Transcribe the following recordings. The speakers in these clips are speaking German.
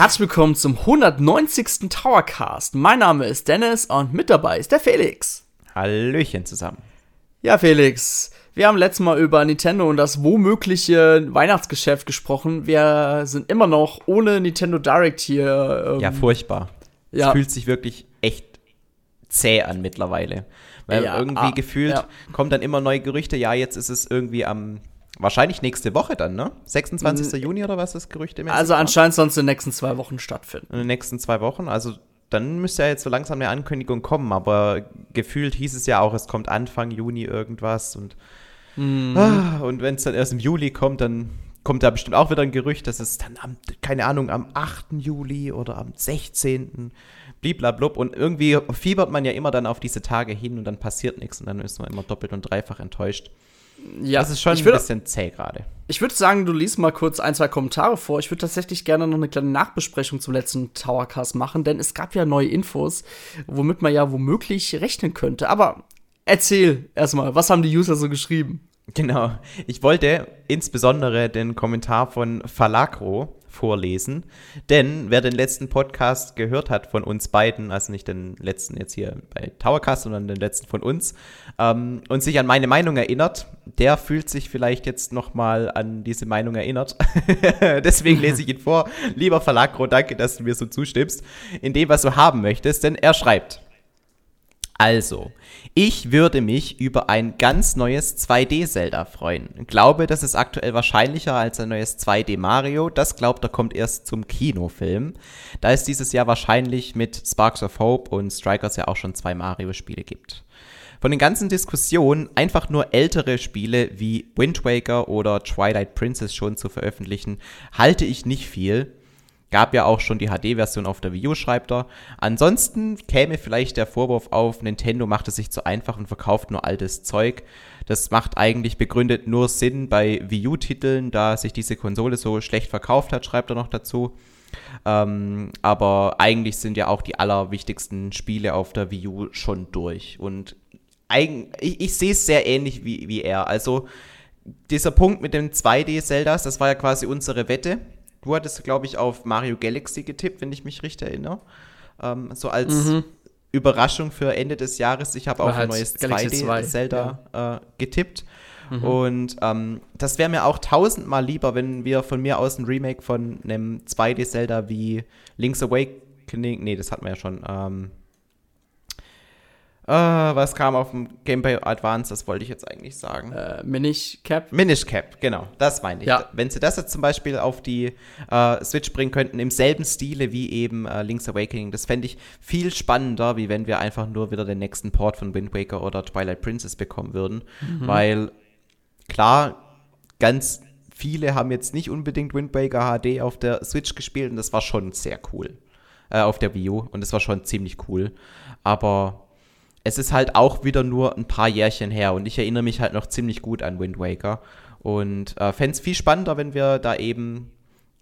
herzlich willkommen zum 190. Towercast. Mein Name ist Dennis und mit dabei ist der Felix. Hallöchen zusammen. Ja, Felix, wir haben letztes Mal über Nintendo und das womögliche Weihnachtsgeschäft gesprochen. Wir sind immer noch ohne Nintendo Direct hier. Ähm, ja, furchtbar. Ja. Es fühlt sich wirklich echt zäh an mittlerweile. Weil ja, irgendwie ah, gefühlt ja. kommen dann immer neue Gerüchte. Ja, jetzt ist es irgendwie am Wahrscheinlich nächste Woche dann, ne? 26. Mhm. Juni oder was ist Gerücht im Also anscheinend sonst in den nächsten zwei Wochen stattfinden. In den nächsten zwei Wochen, also dann müsste ja jetzt so langsam eine Ankündigung kommen, aber gefühlt hieß es ja auch, es kommt Anfang Juni irgendwas und, mhm. ah, und wenn es dann erst im Juli kommt, dann kommt da bestimmt auch wieder ein Gerücht, dass es dann am, keine Ahnung, am 8. Juli oder am 16. bliblablub und irgendwie fiebert man ja immer dann auf diese Tage hin und dann passiert nichts und dann ist man immer doppelt und dreifach enttäuscht. Ja, das ist schon ein würd, bisschen zäh gerade. Ich würde sagen, du liest mal kurz ein, zwei Kommentare vor. Ich würde tatsächlich gerne noch eine kleine Nachbesprechung zum letzten Towercast machen, denn es gab ja neue Infos, womit man ja womöglich rechnen könnte. Aber erzähl erstmal, was haben die User so geschrieben? Genau. Ich wollte insbesondere den Kommentar von Falacro vorlesen. Denn wer den letzten Podcast gehört hat von uns beiden, also nicht den letzten jetzt hier bei Towercast, sondern den letzten von uns, ähm, und sich an meine Meinung erinnert, der fühlt sich vielleicht jetzt nochmal an diese Meinung erinnert. Deswegen lese ich ihn vor. Lieber Verlagro, danke, dass du mir so zustimmst in dem, was du haben möchtest, denn er schreibt. Also, ich würde mich über ein ganz neues 2D-Zelda freuen. Glaube, das ist aktuell wahrscheinlicher als ein neues 2D Mario. Das glaubt er kommt erst zum Kinofilm. Da es dieses Jahr wahrscheinlich mit Sparks of Hope und Strikers ja auch schon zwei Mario-Spiele gibt. Von den ganzen Diskussionen, einfach nur ältere Spiele wie Wind Waker oder Twilight Princess schon zu veröffentlichen, halte ich nicht viel. Gab ja auch schon die HD-Version auf der Wii U, schreibt er. Ansonsten käme vielleicht der Vorwurf auf, Nintendo macht es sich zu einfach und verkauft nur altes Zeug. Das macht eigentlich begründet nur Sinn bei Wii U-Titeln, da sich diese Konsole so schlecht verkauft hat, schreibt er noch dazu. Ähm, aber eigentlich sind ja auch die allerwichtigsten Spiele auf der Wii U schon durch. Und ich, ich sehe es sehr ähnlich wie, wie er. Also dieser Punkt mit den 2D-Zeldas, das war ja quasi unsere Wette Du hattest, glaube ich, auf Mario Galaxy getippt, wenn ich mich richtig erinnere. Ähm, so als mhm. Überraschung für Ende des Jahres. Ich habe auch ein neues 2D-Zelda ja. äh, getippt. Mhm. Und ähm, das wäre mir auch tausendmal lieber, wenn wir von mir aus ein Remake von einem 2D-Zelda wie Link's Awakening, nee, das hatten wir ja schon, ähm, Uh, was kam auf dem Game Boy Advance? Das wollte ich jetzt eigentlich sagen. Äh, Minish Cap? Minish Cap, genau. Das meine ich. Ja. Wenn sie das jetzt zum Beispiel auf die uh, Switch bringen könnten, im selben Stile wie eben uh, Link's Awakening, das fände ich viel spannender, wie wenn wir einfach nur wieder den nächsten Port von Wind Waker oder Twilight Princess bekommen würden. Mhm. Weil, klar, ganz viele haben jetzt nicht unbedingt Wind Waker HD auf der Switch gespielt und das war schon sehr cool. Äh, auf der Wii U und das war schon ziemlich cool. Aber es ist halt auch wieder nur ein paar Jährchen her und ich erinnere mich halt noch ziemlich gut an Wind Waker und äh, fände es viel spannender, wenn wir da eben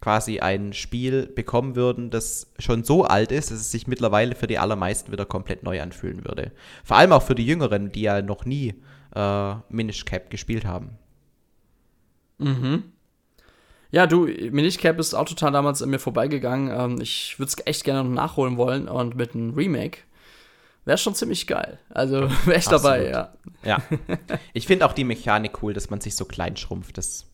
quasi ein Spiel bekommen würden, das schon so alt ist, dass es sich mittlerweile für die allermeisten wieder komplett neu anfühlen würde. Vor allem auch für die Jüngeren, die ja noch nie äh, Minish Cap gespielt haben. Mhm. Ja, du, Minish Cap ist auch total damals an mir vorbeigegangen. Ähm, ich würde es echt gerne noch nachholen wollen und mit einem Remake wäre schon ziemlich geil. Also wäre ich dabei, ja. Ja. Ich finde auch die Mechanik cool, dass man sich so klein schrumpft. Das,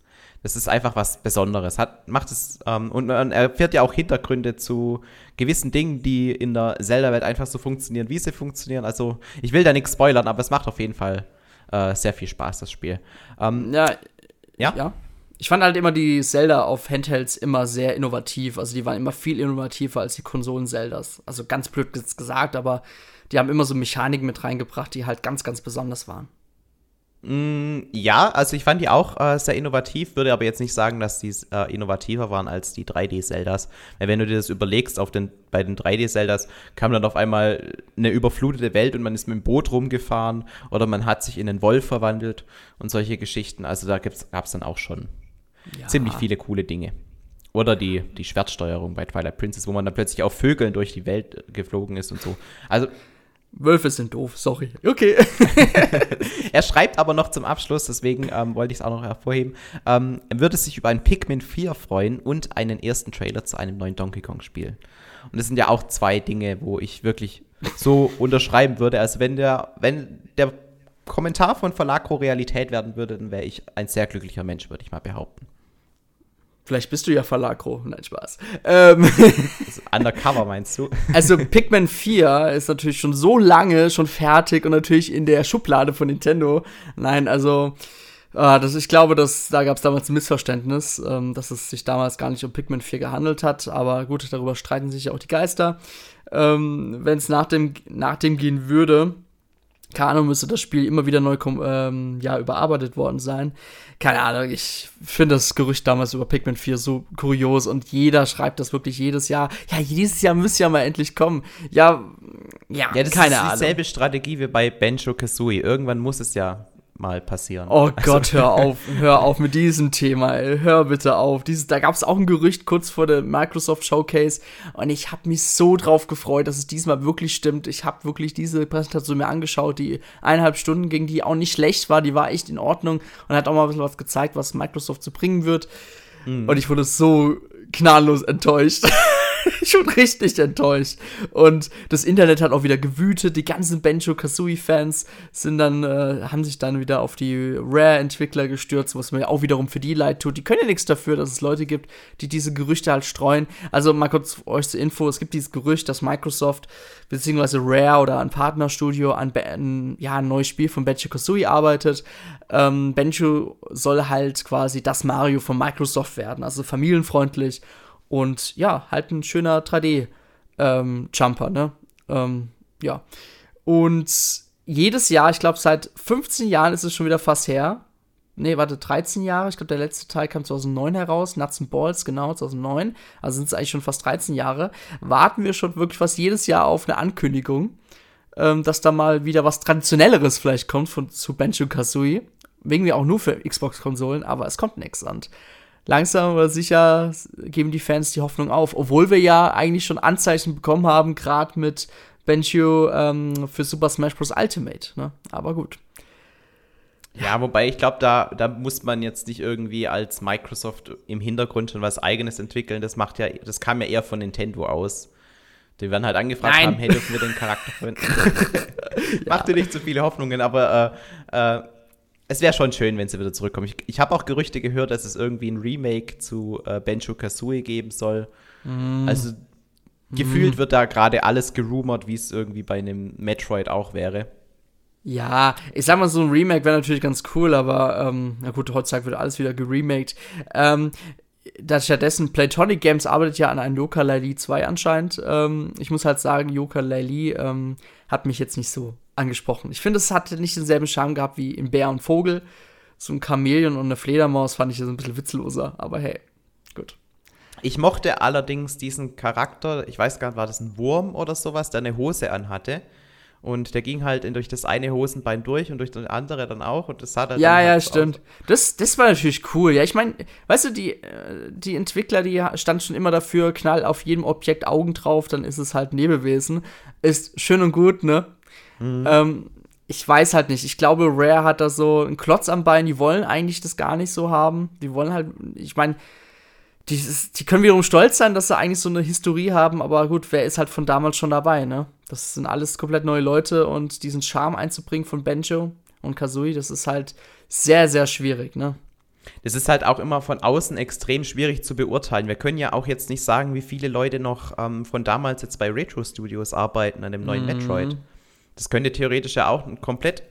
das ist einfach was Besonderes. Hat, macht es, ähm, und man erfährt ja auch Hintergründe zu gewissen Dingen, die in der Zelda-Welt einfach so funktionieren, wie sie funktionieren. Also, ich will da nichts spoilern, aber es macht auf jeden Fall äh, sehr viel Spaß, das Spiel. Ähm, ja, ja. Ja. Ich fand halt immer die Zelda auf Handhelds immer sehr innovativ. Also die waren immer viel innovativer als die Konsolen-Zeldas. Also ganz blöd gesagt, aber die haben immer so Mechaniken mit reingebracht, die halt ganz, ganz besonders waren. Mm, ja, also ich fand die auch äh, sehr innovativ, würde aber jetzt nicht sagen, dass die äh, innovativer waren als die 3D-Zeldas. Wenn du dir das überlegst, auf den, bei den 3D-Zeldas kam dann auf einmal eine überflutete Welt und man ist mit dem Boot rumgefahren oder man hat sich in einen Wolf verwandelt und solche Geschichten. Also da gab es dann auch schon ja. ziemlich viele coole Dinge. Oder die, die Schwertsteuerung bei Twilight Princess, wo man dann plötzlich auf Vögeln durch die Welt geflogen ist und so. Also Wölfe sind doof, sorry. Okay. er schreibt aber noch zum Abschluss, deswegen ähm, wollte ich es auch noch hervorheben. Ähm, er würde sich über ein Pikmin 4 freuen und einen ersten Trailer zu einem neuen Donkey Kong-Spiel. Und das sind ja auch zwei Dinge, wo ich wirklich so unterschreiben würde. Also wenn der, wenn der Kommentar von Verlagro Realität werden würde, dann wäre ich ein sehr glücklicher Mensch, würde ich mal behaupten. Vielleicht bist du ja Verlagro. Nein, Spaß. Ähm undercover meinst du? Also Pikmin 4 ist natürlich schon so lange schon fertig und natürlich in der Schublade von Nintendo. Nein, also äh, das, ich glaube, dass, da gab es damals ein Missverständnis, ähm, dass es sich damals gar nicht um Pikmin 4 gehandelt hat. Aber gut, darüber streiten sich ja auch die Geister. Ähm, Wenn es nach dem, nach dem gehen würde, keine Ahnung, müsste das Spiel immer wieder neu ähm, ja, überarbeitet worden sein. Keine Ahnung, ich finde das Gerücht damals über Pikmin 4 so kurios und jeder schreibt das wirklich jedes Jahr. Ja, dieses Jahr müsste ja mal endlich kommen. Ja, ja, ja das keine ist Ahnung. dieselbe Strategie wie bei Benjo Kazooie. Irgendwann muss es ja mal passieren. Oh also. Gott, hör auf, hör auf mit diesem Thema, ey. hör bitte auf. Dieses, da gab es auch ein Gerücht kurz vor der Microsoft Showcase und ich habe mich so drauf gefreut, dass es diesmal wirklich stimmt. Ich habe wirklich diese Präsentation mir angeschaut, die eineinhalb Stunden ging, die auch nicht schlecht war, die war echt in Ordnung und hat auch mal ein bisschen was gezeigt, was Microsoft zu bringen wird. Mhm. Und ich wurde so knalllos enttäuscht. schon richtig enttäuscht. Und das Internet hat auch wieder gewütet. Die ganzen Benjo Kazooie-Fans sind dann, äh, haben sich dann wieder auf die Rare-Entwickler gestürzt, was mir auch wiederum für die leid tut. Die können ja nichts dafür, dass es Leute gibt, die diese Gerüchte halt streuen. Also mal kurz euch zur Info: Es gibt dieses Gerücht, dass Microsoft bzw. Rare oder ein Partnerstudio an, an ja, ein neues Spiel von Benjo Kazooie arbeitet. Ähm, Benjo soll halt quasi das Mario von Microsoft werden, also familienfreundlich und ja, halt ein schöner 3D-Jumper, ähm, ne? Ähm, ja. Und jedes Jahr, ich glaube, seit 15 Jahren ist es schon wieder fast her. Ne, warte, 13 Jahre. Ich glaube, der letzte Teil kam 2009 heraus. Nuts and Balls, genau, 2009. Also sind es eigentlich schon fast 13 Jahre. Warten wir schon wirklich fast jedes Jahr auf eine Ankündigung, ähm, dass da mal wieder was Traditionelleres vielleicht kommt von, zu Benjo Kazooie. Wegen wir auch nur für Xbox-Konsolen, aber es kommt nichts an langsam aber sicher geben die Fans die Hoffnung auf. Obwohl wir ja eigentlich schon Anzeichen bekommen haben, gerade mit Benchio ähm, für Super Smash Bros. Ultimate. Ne? Aber gut. Ja, wobei ich glaube, da, da muss man jetzt nicht irgendwie als Microsoft im Hintergrund schon was eigenes entwickeln. Das macht ja, das kam ja eher von Nintendo aus. Die werden halt angefragt Nein. haben, hey, dürfen wir den Charakter verwenden? ja. Macht dir nicht zu so viele Hoffnungen, aber äh, äh, es wäre schon schön, wenn sie wieder zurückkommen. Ich, ich habe auch Gerüchte gehört, dass es irgendwie ein Remake zu äh, Benjo Kazooie geben soll. Mm. Also mm. gefühlt wird da gerade alles gerumort, wie es irgendwie bei einem Metroid auch wäre. Ja, ich sag mal, so ein Remake wäre natürlich ganz cool, aber ähm, na gut, heutzutage wird alles wieder geremaked. Ähm, da stattdessen Platonic Games arbeitet ja an einem Yoka Lily 2 anscheinend. Ähm, ich muss halt sagen, Yoka Lily ähm, hat mich jetzt nicht so angesprochen. Ich finde, es hatte nicht denselben Charme gehabt wie in Bär und Vogel. So ein Chamäleon und eine Fledermaus fand ich so ein bisschen witzloser, aber hey, gut. Ich mochte allerdings diesen Charakter, ich weiß gar nicht, war das ein Wurm oder sowas, der eine Hose anhatte. Und der ging halt durch das eine Hosenbein durch und durch das andere dann auch. Und das sah dann. Ja, halt ja, stimmt. Das, das war natürlich cool. Ja, ich meine, weißt du, die, äh, die Entwickler, die standen schon immer dafür, knall auf jedem Objekt Augen drauf, dann ist es halt Nebelwesen. Ist schön und gut, ne? Mhm. Ähm, ich weiß halt nicht. Ich glaube, Rare hat da so einen Klotz am Bein. Die wollen eigentlich das gar nicht so haben. Die wollen halt, ich meine, die, die können wiederum stolz sein, dass sie eigentlich so eine Historie haben. Aber gut, wer ist halt von damals schon dabei, ne? Das sind alles komplett neue Leute und diesen Charme einzubringen von Benjo und Kazooie, das ist halt sehr, sehr schwierig, ne? Das ist halt auch immer von außen extrem schwierig zu beurteilen. Wir können ja auch jetzt nicht sagen, wie viele Leute noch ähm, von damals jetzt bei Retro Studios arbeiten an dem neuen mhm. Metroid. Das könnte theoretisch ja auch eine komplett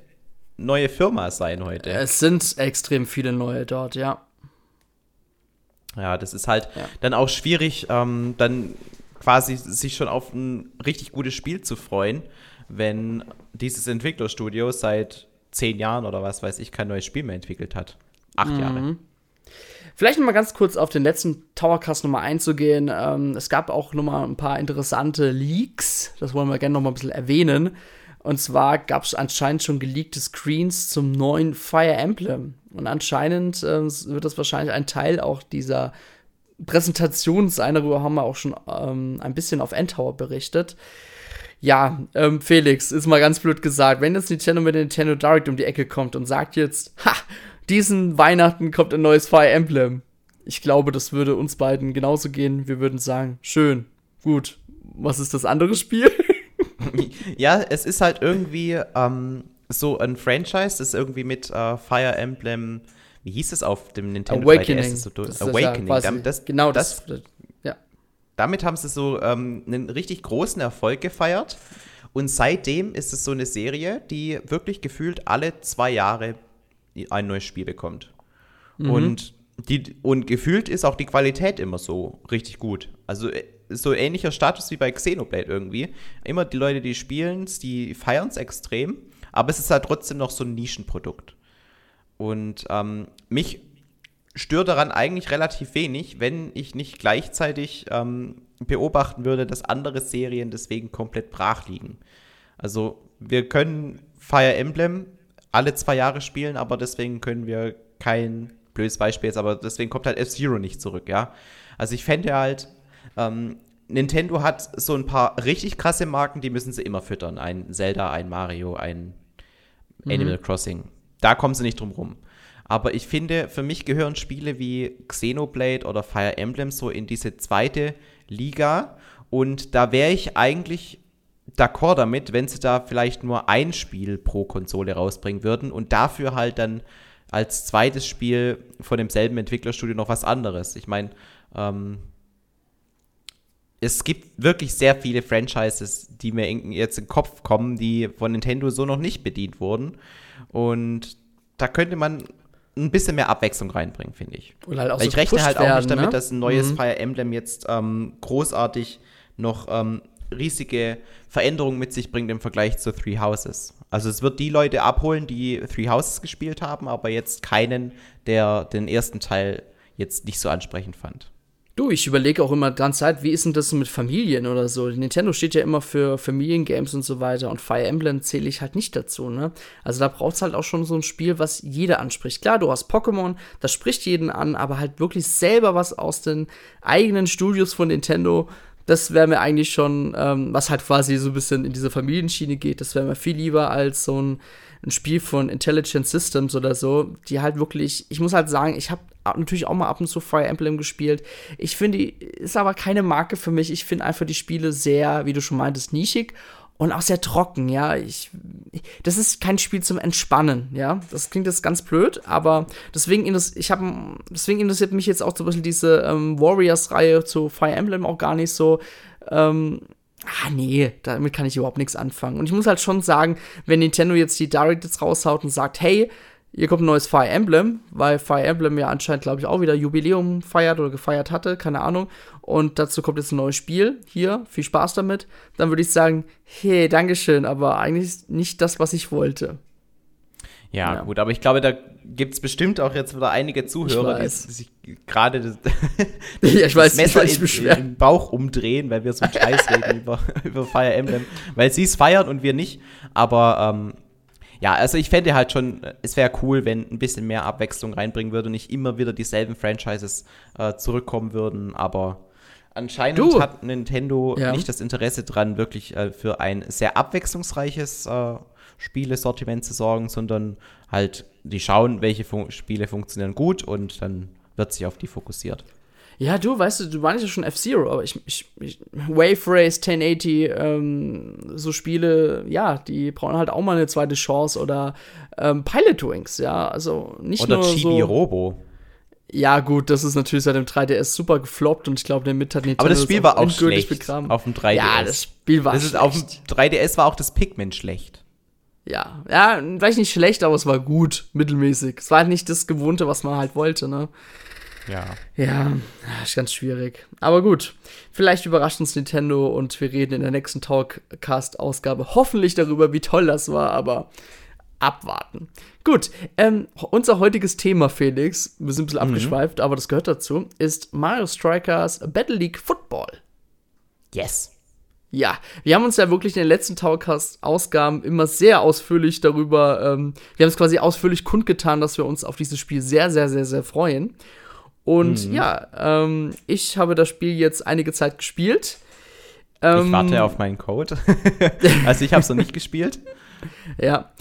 neue Firma sein heute. Es sind extrem viele neue dort, ja. Ja, das ist halt ja. dann auch schwierig, ähm, dann quasi sich schon auf ein richtig gutes Spiel zu freuen, wenn dieses Entwicklerstudio seit zehn Jahren oder was weiß ich kein neues Spiel mehr entwickelt hat. Acht mhm. Jahre. Vielleicht noch mal ganz kurz auf den letzten Towercast nochmal einzugehen. Ähm, es gab auch noch mal ein paar interessante Leaks. Das wollen wir gerne noch mal ein bisschen erwähnen. Und zwar gab es anscheinend schon geleakte Screens zum neuen Fire Emblem. Und anscheinend äh, wird das wahrscheinlich ein Teil auch dieser Präsentation sein. Darüber haben wir auch schon ähm, ein bisschen auf Endtower berichtet. Ja, ähm, Felix, ist mal ganz blöd gesagt, wenn jetzt Nintendo mit Nintendo Direct um die Ecke kommt und sagt jetzt, ha, diesen Weihnachten kommt ein neues Fire Emblem. Ich glaube, das würde uns beiden genauso gehen. Wir würden sagen, schön, gut. Was ist das andere Spiel? ja, es ist halt irgendwie ähm, so ein Franchise, das irgendwie mit äh, Fire Emblem, wie hieß es auf dem Nintendo Awakening. So das Awakening. Ja das, das, genau das, das, ja. Damit haben sie so ähm, einen richtig großen Erfolg gefeiert. Und seitdem ist es so eine Serie, die wirklich gefühlt alle zwei Jahre ein neues Spiel bekommt. Mhm. Und, die, und gefühlt ist auch die Qualität immer so richtig gut. Also äh, so ähnlicher Status wie bei Xenoblade irgendwie. Immer die Leute, die spielen es, die feiern es extrem, aber es ist halt trotzdem noch so ein Nischenprodukt. Und ähm, mich stört daran eigentlich relativ wenig, wenn ich nicht gleichzeitig ähm, beobachten würde, dass andere Serien deswegen komplett brach liegen. Also wir können Fire Emblem alle zwei Jahre spielen, aber deswegen können wir kein blödes Beispiel jetzt, aber deswegen kommt halt F-Zero nicht zurück, ja. Also ich fände halt, ähm, Nintendo hat so ein paar richtig krasse Marken, die müssen sie immer füttern. Ein Zelda, ein Mario, ein mhm. Animal Crossing. Da kommen sie nicht drum rum. Aber ich finde, für mich gehören Spiele wie Xenoblade oder Fire Emblem so in diese zweite Liga. Und da wäre ich eigentlich d'accord damit, wenn sie da vielleicht nur ein Spiel pro Konsole rausbringen würden und dafür halt dann als zweites Spiel von demselben Entwicklerstudio noch was anderes. Ich meine, ähm, es gibt wirklich sehr viele Franchises, die mir jetzt in den Kopf kommen, die von Nintendo so noch nicht bedient wurden. Und da könnte man ein bisschen mehr Abwechslung reinbringen, finde ich. Halt Weil ich rechne halt auch werden, nicht damit, ne? dass ein neues mhm. Fire Emblem jetzt ähm, großartig noch ähm, riesige Veränderungen mit sich bringt im Vergleich zu Three Houses. Also es wird die Leute abholen, die Three Houses gespielt haben, aber jetzt keinen, der den ersten Teil jetzt nicht so ansprechend fand. Du, ich überlege auch immer die ganze Zeit, wie ist denn das mit Familien oder so? Nintendo steht ja immer für Familiengames und so weiter und Fire Emblem zähle ich halt nicht dazu, ne? Also da braucht es halt auch schon so ein Spiel, was jeder anspricht. Klar, du hast Pokémon, das spricht jeden an, aber halt wirklich selber was aus den eigenen Studios von Nintendo, das wäre mir eigentlich schon, ähm, was halt quasi so ein bisschen in diese Familienschiene geht, das wäre mir viel lieber als so ein ein Spiel von Intelligent Systems oder so, die halt wirklich, ich muss halt sagen, ich habe natürlich auch mal ab und zu Fire Emblem gespielt. Ich finde, ist aber keine Marke für mich. Ich finde einfach die Spiele sehr, wie du schon meintest, nischig und auch sehr trocken, ja. Ich, das ist kein Spiel zum Entspannen, ja. Das klingt jetzt ganz blöd, aber deswegen, ich hab, deswegen interessiert mich jetzt auch zum Beispiel diese ähm, Warriors-Reihe zu Fire Emblem auch gar nicht so. Ähm, Ah, nee, damit kann ich überhaupt nichts anfangen. Und ich muss halt schon sagen, wenn Nintendo jetzt die Direct jetzt raushaut und sagt, hey, hier kommt ein neues Fire Emblem, weil Fire Emblem ja anscheinend, glaube ich, auch wieder Jubiläum feiert oder gefeiert hatte, keine Ahnung. Und dazu kommt jetzt ein neues Spiel. Hier, viel Spaß damit. Dann würde ich sagen, hey, Dankeschön, aber eigentlich nicht das, was ich wollte. Ja, ja, gut, aber ich glaube, da gibt es bestimmt auch jetzt wieder einige Zuhörer, die sich gerade das, ja, ich weiß, Messer ich in, im Bauch umdrehen, weil wir so Scheiß reden über, über Fire Emblem, weil sie es feiern und wir nicht. Aber ähm, ja, also ich fände halt schon, es wäre cool, wenn ein bisschen mehr Abwechslung reinbringen würde und nicht immer wieder dieselben Franchises äh, zurückkommen würden, aber anscheinend du. hat Nintendo ja. nicht das Interesse dran, wirklich äh, für ein sehr abwechslungsreiches äh, Spielesortiment zu sorgen, sondern halt, die schauen, welche Fun Spiele funktionieren gut und dann wird sich auf die fokussiert. Ja, du, weißt du, du meinst ja schon F-Zero, aber ich, ich, ich, Wave Race 1080, ähm, so Spiele, ja, die brauchen halt auch mal eine zweite Chance oder ähm, Pilot Wings, ja, also nicht oder nur Chibi so. Robo. Ja, gut, das ist natürlich seit dem 3DS super gefloppt und ich glaube, damit hat Nintendo Aber das Spiel das war auch schlecht begraben. auf dem 3DS. Ja, das Spiel war das schlecht. Auf dem 3DS war auch das Pikmin schlecht ja, ja, vielleicht nicht schlecht, aber es war gut, mittelmäßig. Es war halt nicht das Gewohnte, was man halt wollte, ne? Ja. Ja, ist ganz schwierig. Aber gut, vielleicht überrascht uns Nintendo und wir reden in der nächsten Talkcast-Ausgabe hoffentlich darüber, wie toll das war, aber abwarten. Gut, ähm, unser heutiges Thema, Felix, wir sind ein bisschen mhm. abgeschweift, aber das gehört dazu, ist Mario Strikers Battle League Football. Yes. Ja, wir haben uns ja wirklich in den letzten Towercast-Ausgaben immer sehr ausführlich darüber, ähm, wir haben es quasi ausführlich kundgetan, dass wir uns auf dieses Spiel sehr, sehr, sehr, sehr freuen. Und mhm. ja, ähm, ich habe das Spiel jetzt einige Zeit gespielt. Ähm, ich warte auf meinen Code. also ich habe es noch nicht gespielt. Ja.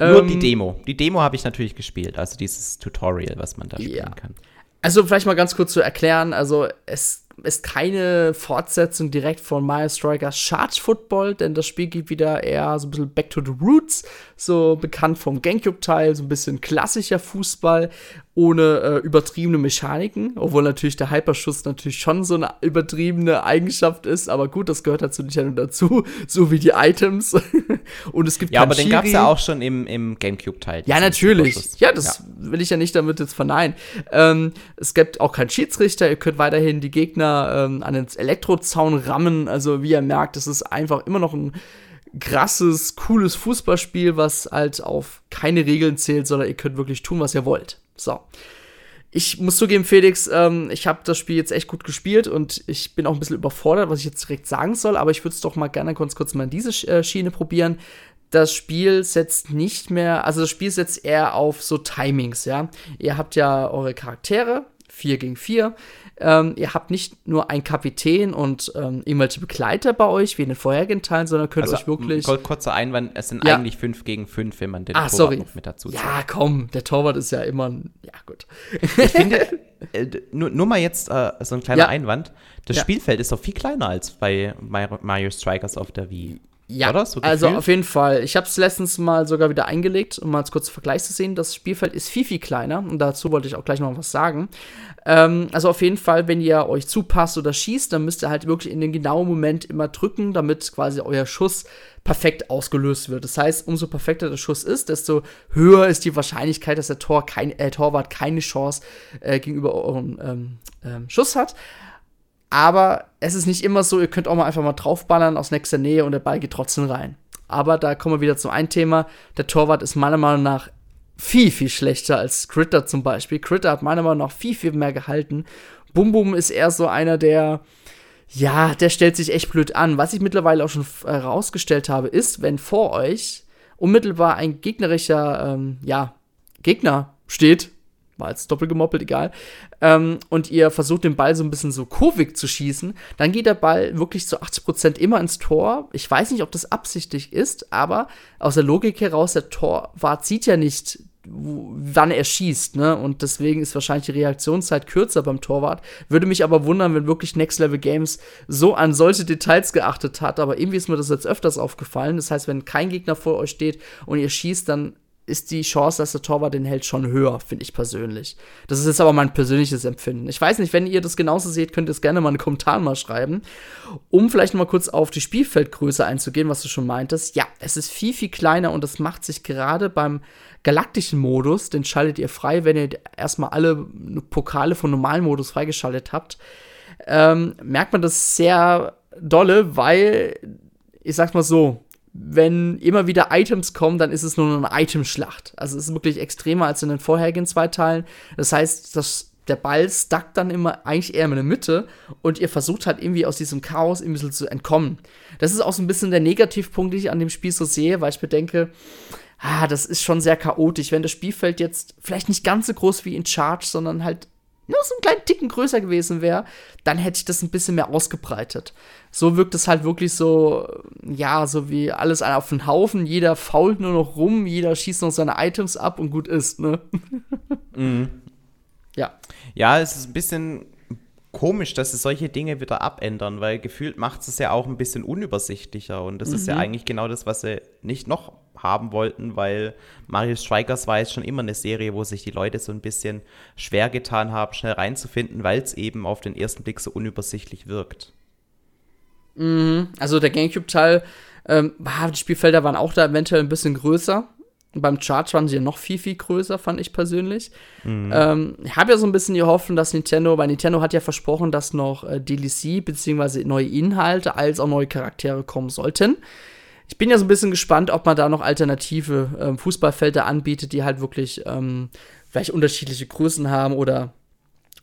Nur ähm, die Demo. Die Demo habe ich natürlich gespielt, also dieses Tutorial, was man da spielen ja. kann. Also vielleicht mal ganz kurz zu erklären, also es ist keine Fortsetzung direkt von Mario Strikers Charge Football, denn das Spiel geht wieder eher so ein bisschen back to the roots, so bekannt vom Gamecube-Teil, so ein bisschen klassischer Fußball ohne äh, übertriebene Mechaniken, obwohl natürlich der Hyperschuss natürlich schon so eine übertriebene Eigenschaft ist, aber gut, das gehört dazu nicht dazu, so wie die Items. Und es gibt Ja, aber den gab es ja auch schon im, im Gamecube-Teil. Ja, natürlich. Ja, das ja. will ich ja nicht damit jetzt verneinen. Ähm, es gibt auch keinen Schiedsrichter, ihr könnt weiterhin die Gegner ähm, an den Elektrozaun rammen, also wie ihr merkt, es ist einfach immer noch ein krasses, cooles Fußballspiel, was halt auf keine Regeln zählt, sondern ihr könnt wirklich tun, was ihr wollt. So. Ich muss zugeben, Felix, ähm, ich habe das Spiel jetzt echt gut gespielt und ich bin auch ein bisschen überfordert, was ich jetzt direkt sagen soll, aber ich würde es doch mal gerne kurz, kurz mal in diese äh, Schiene probieren. Das Spiel setzt nicht mehr, also das Spiel setzt eher auf so Timings, ja. Ihr habt ja eure Charaktere, 4 gegen 4. Ähm, ihr habt nicht nur einen Kapitän und ähm, irgendwelche Begleiter bei euch, wie in den vorherigen Teilen, sondern könnt also, euch wirklich. Kurzer Einwand, es sind ja. eigentlich 5 gegen 5, wenn man den Ach, Torwart sorry. noch mit dazu zählt. Ja, komm, der Torwart ist ja immer ein. Ja, gut. Ich finde, äh, nur, nur, mal jetzt äh, so ein kleiner ja. Einwand. Das ja. Spielfeld ist doch viel kleiner als bei Mario Strikers auf der Wii. Ja? So also auf jeden Fall. Ich habe es letztens mal sogar wieder eingelegt, um mal als kurzen Vergleich zu sehen. Das Spielfeld ist viel, viel kleiner und dazu wollte ich auch gleich noch was sagen. Ähm, also auf jeden Fall, wenn ihr euch zupasst oder schießt, dann müsst ihr halt wirklich in den genauen Moment immer drücken, damit quasi euer Schuss perfekt ausgelöst wird. Das heißt, umso perfekter der Schuss ist, desto höher ist die Wahrscheinlichkeit, dass der Tor kein, äh, Torwart keine Chance äh, gegenüber eurem ähm, ähm, Schuss hat. Aber es ist nicht immer so, ihr könnt auch mal einfach mal draufballern aus nächster Nähe und der Ball geht trotzdem rein. Aber da kommen wir wieder zu einem Thema. Der Torwart ist meiner Meinung nach viel, viel schlechter als Critter zum Beispiel. Critter hat meiner Meinung nach viel, viel mehr gehalten. Bum Bum ist eher so einer, der, ja, der stellt sich echt blöd an. Was ich mittlerweile auch schon herausgestellt habe, ist, wenn vor euch unmittelbar ein gegnerischer, ähm, ja, Gegner steht, war jetzt doppelt gemoppelt, egal, ähm, und ihr versucht den Ball so ein bisschen so kurvig zu schießen, dann geht der Ball wirklich zu 80% immer ins Tor. Ich weiß nicht, ob das absichtlich ist, aber aus der Logik heraus, der Torwart sieht ja nicht, wann er schießt, ne? Und deswegen ist wahrscheinlich die Reaktionszeit kürzer beim Torwart. Würde mich aber wundern, wenn wirklich Next Level Games so an solche Details geachtet hat. Aber irgendwie ist mir das jetzt öfters aufgefallen. Das heißt, wenn kein Gegner vor euch steht und ihr schießt, dann ist die Chance, dass der Torwart den hält, schon höher, finde ich persönlich. Das ist jetzt aber mein persönliches Empfinden. Ich weiß nicht, wenn ihr das genauso seht, könnt ihr es gerne mal in den Kommentaren mal schreiben. Um vielleicht mal kurz auf die Spielfeldgröße einzugehen, was du schon meintest. Ja, es ist viel, viel kleiner und das macht sich gerade beim galaktischen Modus, den schaltet ihr frei, wenn ihr erstmal alle Pokale von normalen Modus freigeschaltet habt, ähm, merkt man das sehr dolle, weil, ich sag's mal so, wenn immer wieder Items kommen, dann ist es nur eine Itemschlacht. Also es ist wirklich extremer als in den vorherigen zwei Teilen. Das heißt, das, der Ball stackt dann immer eigentlich eher in der Mitte und ihr versucht halt irgendwie aus diesem Chaos ein bisschen zu entkommen. Das ist auch so ein bisschen der Negativpunkt, den ich an dem Spiel so sehe, weil ich bedenke, ah, das ist schon sehr chaotisch. Wenn das Spielfeld jetzt vielleicht nicht ganz so groß wie in Charge, sondern halt nur so einen kleinen Ticken größer gewesen wäre, dann hätte ich das ein bisschen mehr ausgebreitet. So wirkt es halt wirklich so, ja, so wie alles auf den Haufen. Jeder fault nur noch rum, jeder schießt noch seine Items ab und gut ist, ne? Mhm. Ja. Ja, es ist ein bisschen komisch, dass sie solche Dinge wieder abändern, weil gefühlt macht es ja auch ein bisschen unübersichtlicher und das mhm. ist ja mhm. eigentlich genau das, was sie nicht noch haben wollten, weil Mario Strikers war jetzt schon immer eine Serie, wo sich die Leute so ein bisschen schwer getan haben, schnell reinzufinden, weil es eben auf den ersten Blick so unübersichtlich wirkt. Mhm. Also der Gamecube-Teil, ähm, die Spielfelder waren auch da eventuell ein bisschen größer. Beim Charge waren sie ja noch viel, viel größer, fand ich persönlich. Mhm. Ähm, ich habe ja so ein bisschen die Hoffnung, dass Nintendo, weil Nintendo hat ja versprochen, dass noch äh, DLC bzw. neue Inhalte als auch neue Charaktere kommen sollten. Ich bin ja so ein bisschen gespannt, ob man da noch alternative ähm, Fußballfelder anbietet, die halt wirklich ähm, vielleicht unterschiedliche Größen haben oder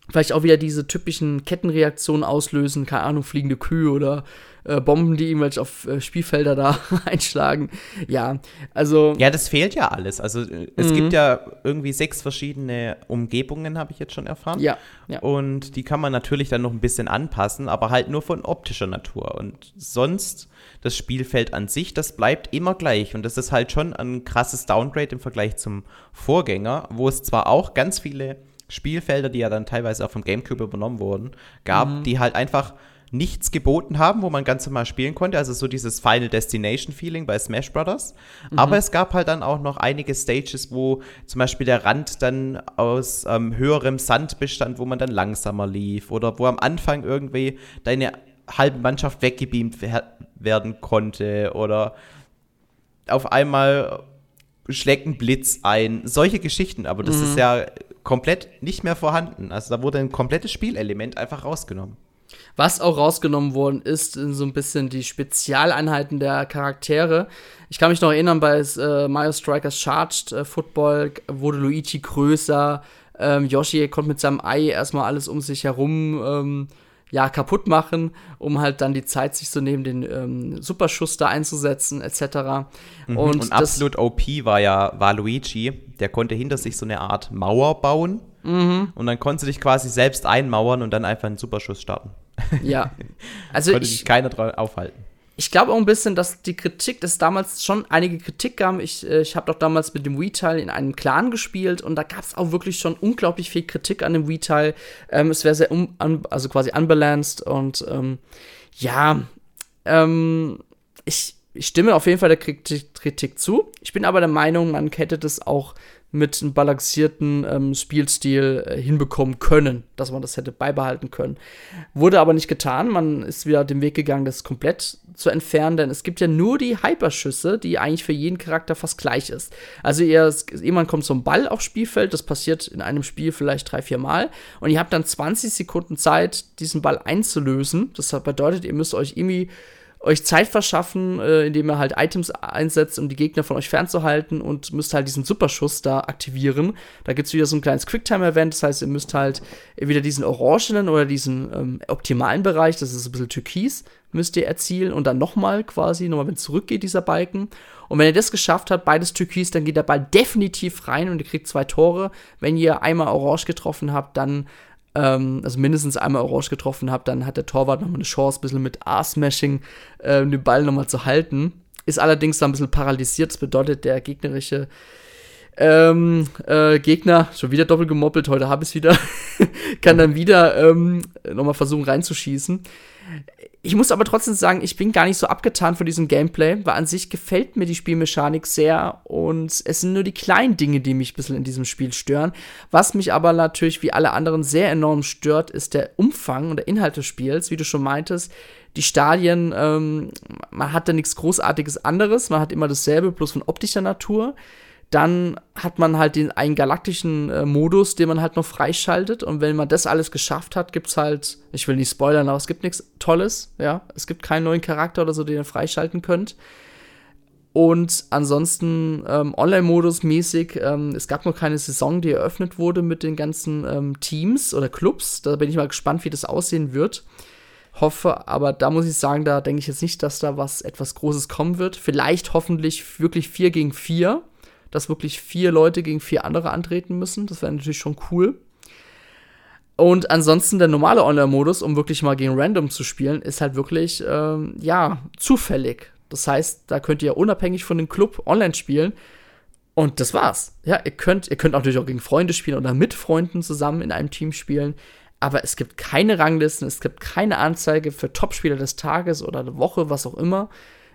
vielleicht auch wieder diese typischen Kettenreaktionen auslösen, keine Ahnung, fliegende Kühe oder äh, Bomben, die irgendwelche auf äh, Spielfelder da einschlagen. Ja, also. Ja, das fehlt ja alles. Also äh, es mhm. gibt ja irgendwie sechs verschiedene Umgebungen, habe ich jetzt schon erfahren. Ja, ja. Und die kann man natürlich dann noch ein bisschen anpassen, aber halt nur von optischer Natur. Und sonst das Spielfeld an sich, das bleibt immer gleich. Und das ist halt schon ein krasses Downgrade im Vergleich zum Vorgänger, wo es zwar auch ganz viele Spielfelder, die ja dann teilweise auch vom GameCube übernommen wurden, gab, mhm. die halt einfach nichts geboten haben, wo man ganz normal spielen konnte. Also so dieses Final Destination Feeling bei Smash Brothers. Mhm. Aber es gab halt dann auch noch einige Stages, wo zum Beispiel der Rand dann aus ähm, höherem Sand bestand, wo man dann langsamer lief. Oder wo am Anfang irgendwie deine halbe Mannschaft weggebeamt werden konnte. Oder auf einmal schlägt ein Blitz ein. Solche Geschichten. Aber das mhm. ist ja komplett nicht mehr vorhanden. Also da wurde ein komplettes Spielelement einfach rausgenommen. Was auch rausgenommen worden ist, sind so ein bisschen die Spezialeinheiten der Charaktere. Ich kann mich noch erinnern, bei äh, Mario Strikers Charged äh, Football wurde Luigi größer. Ähm, Yoshi konnte mit seinem Ei erstmal alles um sich herum ähm, ja, kaputt machen, um halt dann die Zeit sich zu so nehmen, den ähm, Superschuss da einzusetzen, etc. Mhm. Und, und absolut OP war ja war Luigi, der konnte hinter sich so eine Art Mauer bauen. Mhm. Und dann konntest du dich quasi selbst einmauern und dann einfach einen Superschuss starten. Ja. Also Konnte ich, sich keiner dran aufhalten. Ich glaube auch ein bisschen, dass die Kritik, dass damals schon einige Kritik gab. Ich, äh, ich habe doch damals mit dem Wii-Teil in einem Clan gespielt und da gab es auch wirklich schon unglaublich viel Kritik an dem Wii-Teil. Ähm, es wäre sehr, um, also quasi unbalanced und ähm, ja, ähm, ich, ich stimme auf jeden Fall der Kritik, Kritik zu. Ich bin aber der Meinung, man hätte das auch mit einem balancierten ähm, Spielstil äh, hinbekommen können, dass man das hätte beibehalten können. Wurde aber nicht getan. Man ist wieder den Weg gegangen, das komplett zu entfernen, denn es gibt ja nur die Hyperschüsse, die eigentlich für jeden Charakter fast gleich ist. Also ihr, jemand kommt zum Ball aufs Spielfeld, das passiert in einem Spiel vielleicht drei, vier Mal und ihr habt dann 20 Sekunden Zeit, diesen Ball einzulösen. Das bedeutet, ihr müsst euch irgendwie euch Zeit verschaffen, äh, indem ihr halt Items einsetzt, um die Gegner von euch fernzuhalten und müsst halt diesen Superschuss da aktivieren. Da gibt es wieder so ein kleines Quicktime-Event, das heißt, ihr müsst halt wieder diesen orangenen oder diesen ähm, optimalen Bereich, das ist ein bisschen türkis, müsst ihr erzielen und dann nochmal quasi, nochmal wenn zurückgeht, dieser Balken. Und wenn ihr das geschafft habt, beides türkis, dann geht der Ball definitiv rein und ihr kriegt zwei Tore. Wenn ihr einmal orange getroffen habt, dann ähm, also mindestens einmal Orange getroffen habe, dann hat der Torwart nochmal eine Chance, ein bisschen mit A-Smashing äh, den Ball nochmal zu halten. Ist allerdings dann ein bisschen paralysiert. Das bedeutet, der gegnerische ähm, äh, Gegner, schon wieder doppelt gemoppelt, heute habe ich es wieder, kann dann wieder ähm, nochmal versuchen reinzuschießen. Ich muss aber trotzdem sagen, ich bin gar nicht so abgetan von diesem Gameplay, weil an sich gefällt mir die Spielmechanik sehr und es sind nur die kleinen Dinge, die mich ein bisschen in diesem Spiel stören. Was mich aber natürlich wie alle anderen sehr enorm stört, ist der Umfang und der Inhalt des Spiels, wie du schon meintest. Die Stadien, ähm, man hat da nichts Großartiges anderes, man hat immer dasselbe, bloß von optischer Natur. Dann hat man halt den einen galaktischen äh, Modus, den man halt noch freischaltet. Und wenn man das alles geschafft hat, gibt es halt, ich will nicht spoilern, aber es gibt nichts Tolles, ja. Es gibt keinen neuen Charakter oder so, den ihr freischalten könnt. Und ansonsten ähm, Online-Modus mäßig, ähm, es gab noch keine Saison, die eröffnet wurde mit den ganzen ähm, Teams oder Clubs. Da bin ich mal gespannt, wie das aussehen wird. Hoffe, aber da muss ich sagen, da denke ich jetzt nicht, dass da was etwas Großes kommen wird. Vielleicht hoffentlich wirklich 4 gegen 4 dass wirklich vier Leute gegen vier andere antreten müssen. Das wäre natürlich schon cool. Und ansonsten der normale Online-Modus, um wirklich mal gegen Random zu spielen, ist halt wirklich, ähm, ja, zufällig. Das heißt, da könnt ihr unabhängig von dem Club online spielen. Und das war's. Ja, ihr könnt, ihr könnt natürlich auch gegen Freunde spielen oder mit Freunden zusammen in einem Team spielen. Aber es gibt keine Ranglisten, es gibt keine Anzeige für Topspieler des Tages oder der Woche, was auch immer.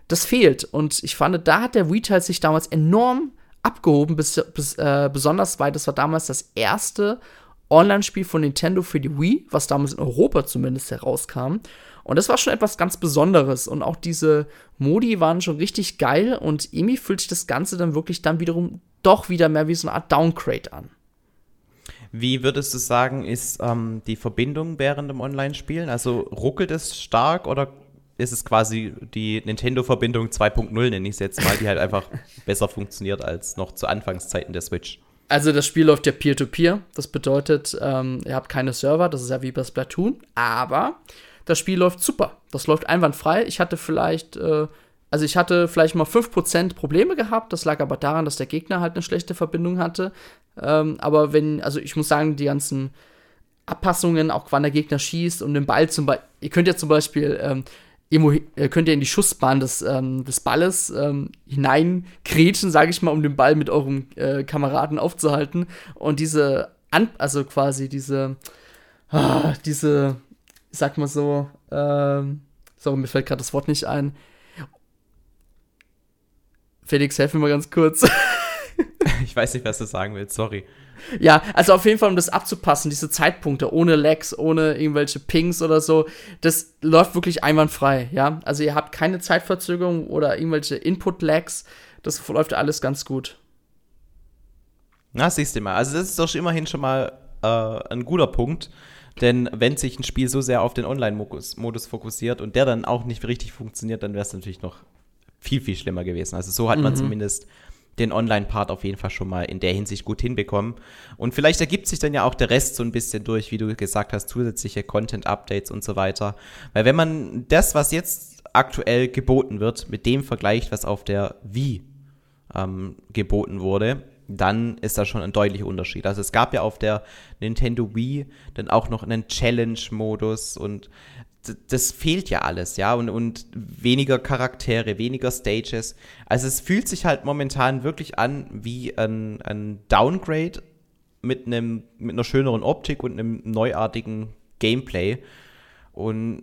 Das fehlt. Und ich fand, da hat der Retail sich damals enorm abgehoben, bis, bis, äh, besonders weil das war damals das erste Online-Spiel von Nintendo für die Wii, was damals in Europa zumindest herauskam. Und das war schon etwas ganz Besonderes. Und auch diese Modi waren schon richtig geil. Und irgendwie fühlt sich das Ganze dann wirklich dann wiederum doch wieder mehr wie so eine Art Downgrade an. Wie würdest du sagen, ist ähm, die Verbindung während dem Online-Spielen? Also ruckelt es stark oder ist es quasi die Nintendo-Verbindung 2.0, nenne ich es jetzt mal, die halt einfach besser funktioniert als noch zu Anfangszeiten der Switch. Also das Spiel läuft ja Peer-to-Peer. -Peer. Das bedeutet, ähm, ihr habt keine Server, das ist ja wie bei Splatoon, aber das Spiel läuft super. Das läuft einwandfrei. Ich hatte vielleicht, äh, also ich hatte vielleicht mal 5% Probleme gehabt. Das lag aber daran, dass der Gegner halt eine schlechte Verbindung hatte. Ähm, aber wenn, also ich muss sagen, die ganzen Abpassungen, auch wann der Gegner schießt und den Ball zum Beispiel, ihr könnt ja zum Beispiel ähm, äh, könnt ihr in die Schussbahn des, ähm, des Balles ähm, hineingrätschen, sage ich mal, um den Ball mit eurem äh, Kameraden aufzuhalten. Und diese, An also quasi diese, ah, diese, sag mal so, ähm, sorry, mir fällt gerade das Wort nicht ein. Felix, helf mir mal ganz kurz. ich weiß nicht, was du sagen willst, sorry. Ja, also auf jeden Fall, um das abzupassen, diese Zeitpunkte, ohne Lags, ohne irgendwelche Pings oder so, das läuft wirklich einwandfrei, ja. Also ihr habt keine Zeitverzögerung oder irgendwelche Input-Lags, das läuft alles ganz gut. Na, siehst du mal. Also das ist doch immerhin schon mal äh, ein guter Punkt. Denn wenn sich ein Spiel so sehr auf den Online-Modus fokussiert und der dann auch nicht richtig funktioniert, dann wäre es natürlich noch viel, viel schlimmer gewesen. Also so hat man mhm. zumindest den Online-Part auf jeden Fall schon mal in der Hinsicht gut hinbekommen. Und vielleicht ergibt sich dann ja auch der Rest so ein bisschen durch, wie du gesagt hast, zusätzliche Content-Updates und so weiter. Weil wenn man das, was jetzt aktuell geboten wird, mit dem vergleicht, was auf der Wii ähm, geboten wurde, dann ist da schon ein deutlicher Unterschied. Also es gab ja auf der Nintendo Wii dann auch noch einen Challenge-Modus und das fehlt ja alles, ja, und, und weniger Charaktere, weniger Stages. Also es fühlt sich halt momentan wirklich an wie ein, ein Downgrade mit einem mit einer schöneren Optik und einem neuartigen Gameplay. Und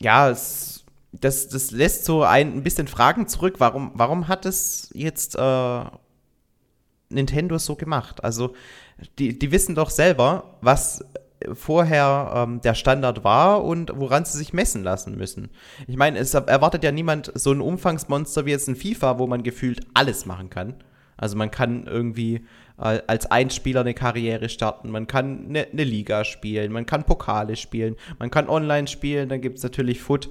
ja, es, das, das lässt so ein, ein bisschen Fragen zurück. Warum, warum hat es jetzt äh, Nintendo so gemacht? Also, die, die wissen doch selber, was vorher ähm, der Standard war und woran sie sich messen lassen müssen. Ich meine, es erwartet ja niemand so ein Umfangsmonster wie jetzt ein FIFA, wo man gefühlt alles machen kann. Also man kann irgendwie äh, als Einspieler eine Karriere starten, man kann eine, eine Liga spielen, man kann Pokale spielen, man kann online spielen, dann gibt es natürlich Foot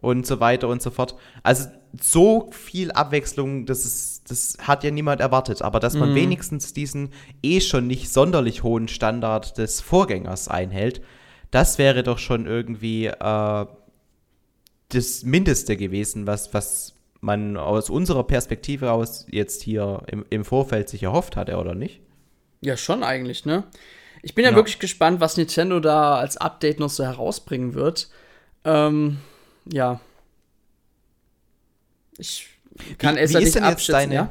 und so weiter und so fort. Also so viel Abwechslung, das, ist, das hat ja niemand erwartet. Aber dass man mhm. wenigstens diesen eh schon nicht sonderlich hohen Standard des Vorgängers einhält, das wäre doch schon irgendwie äh, das Mindeste gewesen, was, was man aus unserer Perspektive aus jetzt hier im, im Vorfeld sich erhofft hatte, oder nicht? Ja, schon eigentlich, ne? Ich bin ja, ja, wirklich gespannt, was Nintendo da als Update noch so herausbringen wird. Ähm, ja. Ich kann wie, es ja nicht abschätzen, deine, ja?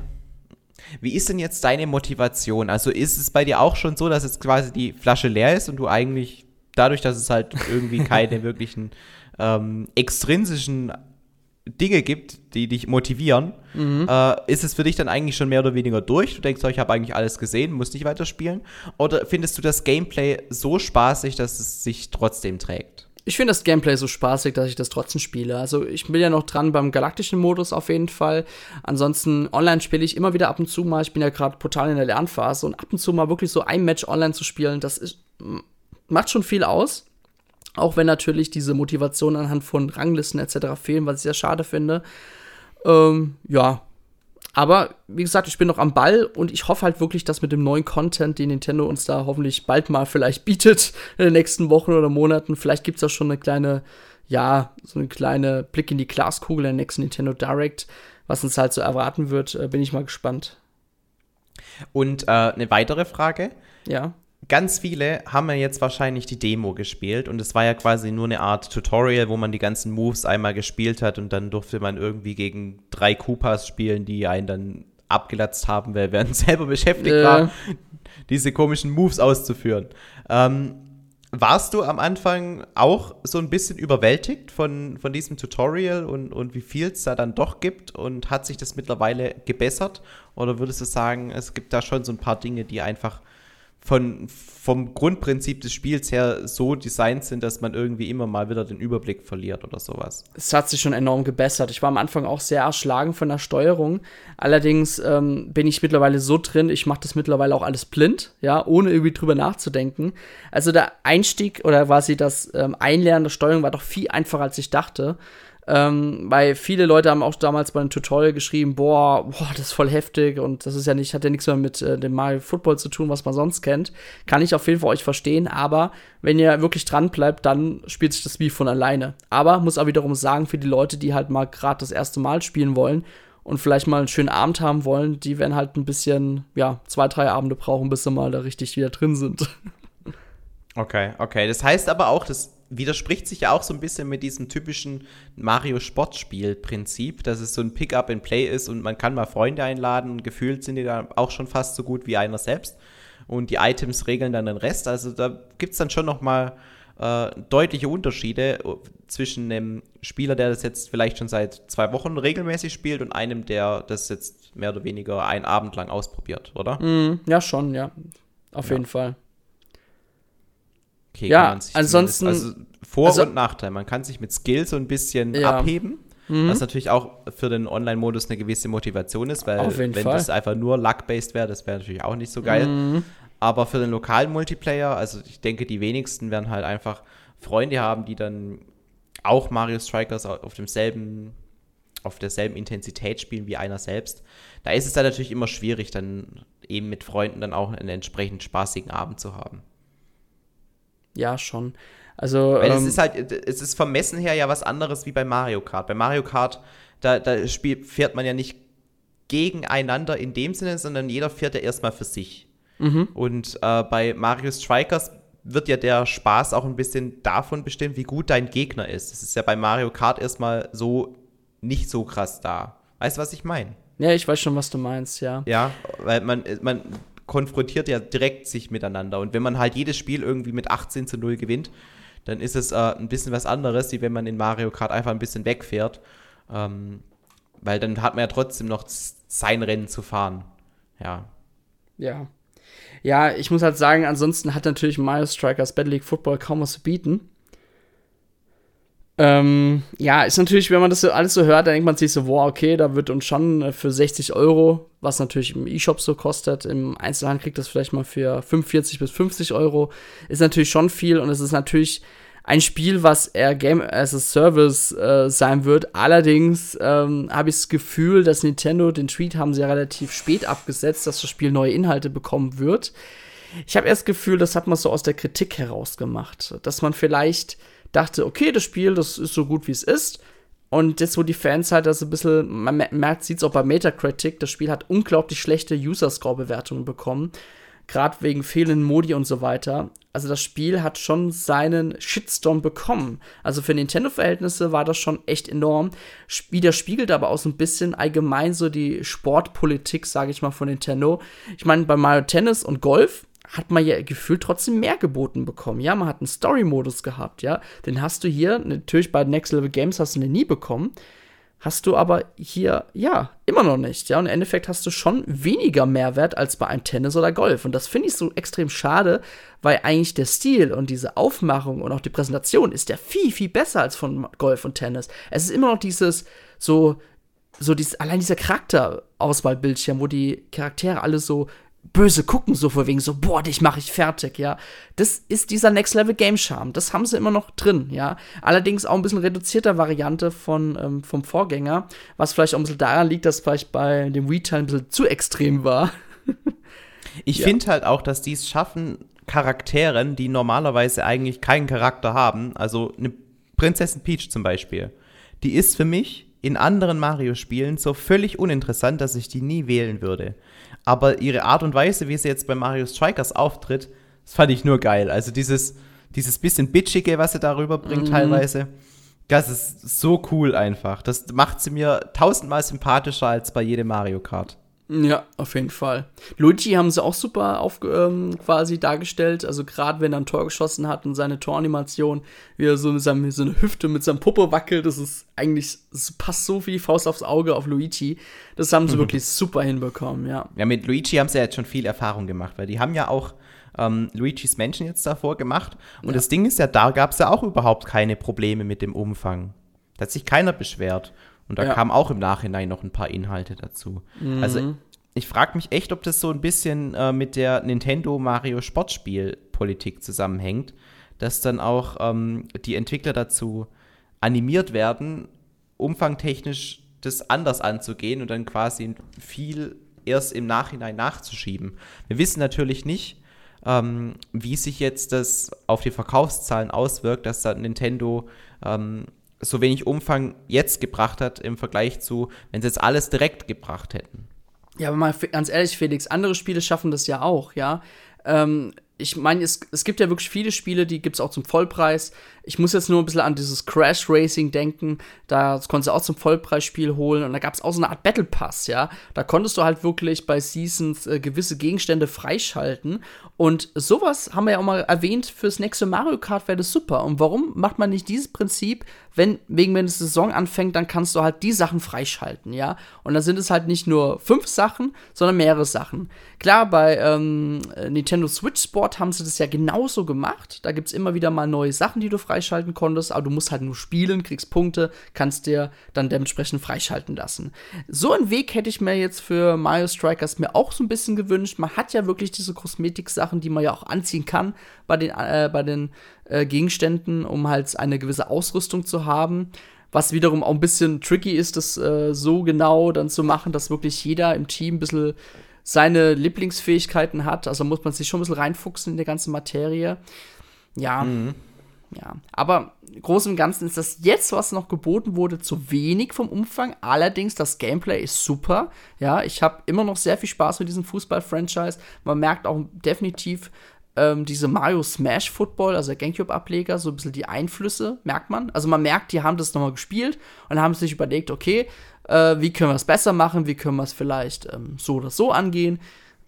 Wie ist denn jetzt deine Motivation? Also ist es bei dir auch schon so, dass jetzt quasi die Flasche leer ist und du eigentlich dadurch, dass es halt irgendwie keine wirklichen ähm, extrinsischen Dinge gibt, die dich motivieren, mhm. äh, ist es für dich dann eigentlich schon mehr oder weniger durch? Du denkst, oh, ich habe eigentlich alles gesehen, muss nicht weiterspielen? Oder findest du das Gameplay so spaßig, dass es sich trotzdem trägt? Ich finde das Gameplay so spaßig, dass ich das trotzdem spiele. Also ich bin ja noch dran beim galaktischen Modus auf jeden Fall. Ansonsten online spiele ich immer wieder ab und zu mal. Ich bin ja gerade total in der Lernphase und ab und zu mal wirklich so ein Match online zu spielen, das ist, macht schon viel aus. Auch wenn natürlich diese Motivation anhand von Ranglisten etc. fehlen, was ich sehr schade finde. Ähm, ja, aber wie gesagt, ich bin noch am Ball und ich hoffe halt wirklich, dass mit dem neuen Content, den Nintendo uns da hoffentlich bald mal vielleicht bietet, in den nächsten Wochen oder Monaten, vielleicht gibt es da schon eine kleine, ja, so eine kleine Blick in die Glaskugel der nächsten Nintendo Direct, was uns halt so erwarten wird, äh, bin ich mal gespannt. Und äh, eine weitere Frage. Ja ganz viele haben ja jetzt wahrscheinlich die Demo gespielt und es war ja quasi nur eine Art Tutorial, wo man die ganzen Moves einmal gespielt hat und dann durfte man irgendwie gegen drei Koopas spielen, die einen dann abgelatzt haben, weil man selber beschäftigt äh. war, diese komischen Moves auszuführen. Ähm, warst du am Anfang auch so ein bisschen überwältigt von, von diesem Tutorial und, und wie viel es da dann doch gibt? Und hat sich das mittlerweile gebessert? Oder würdest du sagen, es gibt da schon so ein paar Dinge, die einfach von, vom Grundprinzip des Spiels her so designt sind, dass man irgendwie immer mal wieder den Überblick verliert oder sowas. Es hat sich schon enorm gebessert. Ich war am Anfang auch sehr erschlagen von der Steuerung. Allerdings ähm, bin ich mittlerweile so drin, ich mache das mittlerweile auch alles blind, ja, ohne irgendwie drüber nachzudenken. Also der Einstieg oder quasi das ähm, Einlernen der Steuerung war doch viel einfacher, als ich dachte. Ähm, weil viele Leute haben auch damals bei einem Tutorial geschrieben, boah, boah, das ist voll heftig und das ist ja nicht, hat ja nichts mehr mit äh, dem Mario Football zu tun, was man sonst kennt. Kann ich auf jeden Fall euch verstehen, aber wenn ihr wirklich dran bleibt, dann spielt sich das wie von alleine. Aber muss auch wiederum sagen, für die Leute, die halt mal gerade das erste Mal spielen wollen und vielleicht mal einen schönen Abend haben wollen, die werden halt ein bisschen, ja, zwei, drei Abende brauchen, bis sie mal da richtig wieder drin sind. Okay, okay. Das heißt aber auch, das widerspricht sich ja auch so ein bisschen mit diesem typischen Mario-Sportspiel-Prinzip, dass es so ein Pick-up-and-Play ist und man kann mal Freunde einladen und gefühlt sind die dann auch schon fast so gut wie einer selbst. Und die Items regeln dann den Rest. Also da gibt es dann schon noch mal äh, deutliche Unterschiede äh, zwischen einem Spieler, der das jetzt vielleicht schon seit zwei Wochen regelmäßig spielt und einem, der das jetzt mehr oder weniger einen Abend lang ausprobiert, oder? Mm, ja, schon, ja. Auf ja. jeden Fall. Okay, ja, ansonsten. Also Vor- also, und Nachteil. Man kann sich mit Skill so ein bisschen ja. abheben. Mhm. Was natürlich auch für den Online-Modus eine gewisse Motivation ist, weil wenn Fall. das einfach nur Luck-based wäre, das wäre natürlich auch nicht so geil. Mhm. Aber für den lokalen Multiplayer, also ich denke, die wenigsten werden halt einfach Freunde haben, die dann auch Mario Strikers auf demselben, auf derselben Intensität spielen wie einer selbst. Da ist es dann natürlich immer schwierig, dann eben mit Freunden dann auch einen entsprechend spaßigen Abend zu haben ja, schon. Also, Weil ähm, es ist halt, es ist vom Messen her ja was anderes wie bei Mario Kart. Bei Mario Kart, da, da spielt, fährt man ja nicht gegeneinander in dem Sinne, sondern jeder fährt ja erstmal für sich. Mhm. Und äh, bei Mario Strikers wird ja der Spaß auch ein bisschen davon bestimmt, wie gut dein Gegner ist. Das ist ja bei Mario Kart erstmal so nicht so krass da. Weißt du, was ich meine? Ja, ich weiß schon, was du meinst, ja. Ja, weil man, man, konfrontiert ja direkt sich miteinander. Und wenn man halt jedes Spiel irgendwie mit 18 zu 0 gewinnt, dann ist es äh, ein bisschen was anderes, wie wenn man in Mario Kart einfach ein bisschen wegfährt. Ähm, weil dann hat man ja trotzdem noch sein Rennen zu fahren. Ja. Ja. Ja, ich muss halt sagen, ansonsten hat natürlich Mario Strikers Battle League Football kaum was zu bieten. Ähm, ja, ist natürlich, wenn man das so alles so hört, dann denkt man sich so, wow, okay, da wird uns schon äh, für 60 Euro, was natürlich im E-Shop so kostet, im Einzelhandel kriegt das vielleicht mal für 45 bis 50 Euro, ist natürlich schon viel und es ist natürlich ein Spiel, was eher Game as a Service äh, sein wird. Allerdings ähm, habe ich das Gefühl, dass Nintendo den Tweet haben sie ja relativ spät abgesetzt, dass das Spiel neue Inhalte bekommen wird. Ich habe erst das Gefühl, das hat man so aus der Kritik herausgemacht, dass man vielleicht dachte, okay, das Spiel, das ist so gut wie es ist. Und jetzt, wo die Fans halt das ein bisschen, man merkt, sieht es auch bei Metacritic, das Spiel hat unglaublich schlechte User-Score-Bewertungen bekommen. Gerade wegen fehlenden Modi und so weiter. Also das Spiel hat schon seinen Shitstorm bekommen. Also für Nintendo-Verhältnisse war das schon echt enorm. Widerspiegelt aber auch so ein bisschen allgemein so die Sportpolitik, sage ich mal, von Nintendo. Ich meine, bei Mario Tennis und Golf hat man ja gefühlt trotzdem mehr geboten bekommen. Ja, man hat einen Story-Modus gehabt, ja. Den hast du hier, natürlich bei Next Level Games hast du den nie bekommen. Hast du aber hier, ja, immer noch nicht, ja. Und im Endeffekt hast du schon weniger Mehrwert als bei einem Tennis oder Golf. Und das finde ich so extrem schade, weil eigentlich der Stil und diese Aufmachung und auch die Präsentation ist ja viel, viel besser als von Golf und Tennis. Es ist immer noch dieses, so, so dieses, allein dieser Charakterauswahlbildschirm, wo die Charaktere alle so böse gucken, so vor wegen so, boah, dich mache ich fertig, ja. Das ist dieser Next Level Game Charme. Das haben sie immer noch drin, ja. Allerdings auch ein bisschen reduzierter Variante von, ähm, vom Vorgänger, was vielleicht auch ein bisschen daran liegt, dass vielleicht bei dem Wii-Teil ein bisschen zu extrem war. ich ja. finde halt auch, dass die es schaffen, Charakteren, die normalerweise eigentlich keinen Charakter haben, also eine Prinzessin Peach zum Beispiel, die ist für mich in anderen Mario-Spielen so völlig uninteressant, dass ich die nie wählen würde aber ihre Art und Weise, wie sie jetzt bei Mario Strikers auftritt, das fand ich nur geil. Also dieses, dieses bisschen bitchige, was sie darüber bringt mhm. teilweise, das ist so cool einfach. Das macht sie mir tausendmal sympathischer als bei jedem Mario Kart. Ja, auf jeden Fall. Luigi haben sie auch super auf, ähm, quasi dargestellt. Also gerade wenn er ein Tor geschossen hat und seine Toranimation, wie er so, mit seinem, so eine Hüfte mit seinem Puppe wackelt, das ist eigentlich, das passt so wie Faust aufs Auge auf Luigi. Das haben sie mhm. wirklich super hinbekommen, ja. Ja, mit Luigi haben sie ja jetzt schon viel Erfahrung gemacht, weil die haben ja auch ähm, Luigis Menschen jetzt davor gemacht. Und ja. das Ding ist ja, da gab es ja auch überhaupt keine Probleme mit dem Umfang. Da hat sich keiner beschwert. Und da ja. kamen auch im Nachhinein noch ein paar Inhalte dazu. Mhm. Also ich frage mich echt, ob das so ein bisschen äh, mit der Nintendo Mario Sportspiel-Politik zusammenhängt, dass dann auch ähm, die Entwickler dazu animiert werden, umfangtechnisch das anders anzugehen und dann quasi viel erst im Nachhinein nachzuschieben. Wir wissen natürlich nicht, ähm, wie sich jetzt das auf die Verkaufszahlen auswirkt, dass da Nintendo ähm, so wenig Umfang jetzt gebracht hat im Vergleich zu, wenn sie jetzt alles direkt gebracht hätten. Ja, aber mal ganz ehrlich, Felix, andere Spiele schaffen das ja auch, ja. Ähm, ich meine, es, es gibt ja wirklich viele Spiele, die gibt es auch zum Vollpreis. Ich muss jetzt nur ein bisschen an dieses Crash Racing denken. Da konntest du auch zum Vollpreisspiel holen und da gab es auch so eine Art Battle Pass, ja. Da konntest du halt wirklich bei Seasons äh, gewisse Gegenstände freischalten. Und sowas haben wir ja auch mal erwähnt, fürs nächste Mario Kart wäre das super. Und warum macht man nicht dieses Prinzip, wenn, wegen wenn die Saison anfängt, dann kannst du halt die Sachen freischalten, ja. Und dann sind es halt nicht nur fünf Sachen, sondern mehrere Sachen. Klar, bei ähm, Nintendo Switch Sport haben sie das ja genauso gemacht. Da gibt es immer wieder mal neue Sachen, die du freischalten konntest, aber du musst halt nur spielen, kriegst Punkte, kannst dir dann dementsprechend freischalten lassen. So einen Weg hätte ich mir jetzt für Mario Strikers mir auch so ein bisschen gewünscht. Man hat ja wirklich diese Kosmetik-Sachen, die man ja auch anziehen kann bei den, äh, bei den äh, Gegenständen, um halt eine gewisse Ausrüstung zu haben. Was wiederum auch ein bisschen tricky ist, das äh, so genau dann zu machen, dass wirklich jeder im Team ein bisschen seine Lieblingsfähigkeiten hat. Also muss man sich schon ein bisschen reinfuchsen in die ganze Materie. Ja. Mhm. Ja, aber groß und Ganzen ist das jetzt, was noch geboten wurde, zu wenig vom Umfang. Allerdings, das Gameplay ist super. Ja, ich habe immer noch sehr viel Spaß mit diesem Fußball-Franchise. Man merkt auch definitiv ähm, diese Mario Smash Football, also der Gamecube-Ableger, so ein bisschen die Einflüsse, merkt man. Also man merkt, die haben das nochmal gespielt und haben sich überlegt, okay, äh, wie können wir es besser machen, wie können wir es vielleicht ähm, so oder so angehen.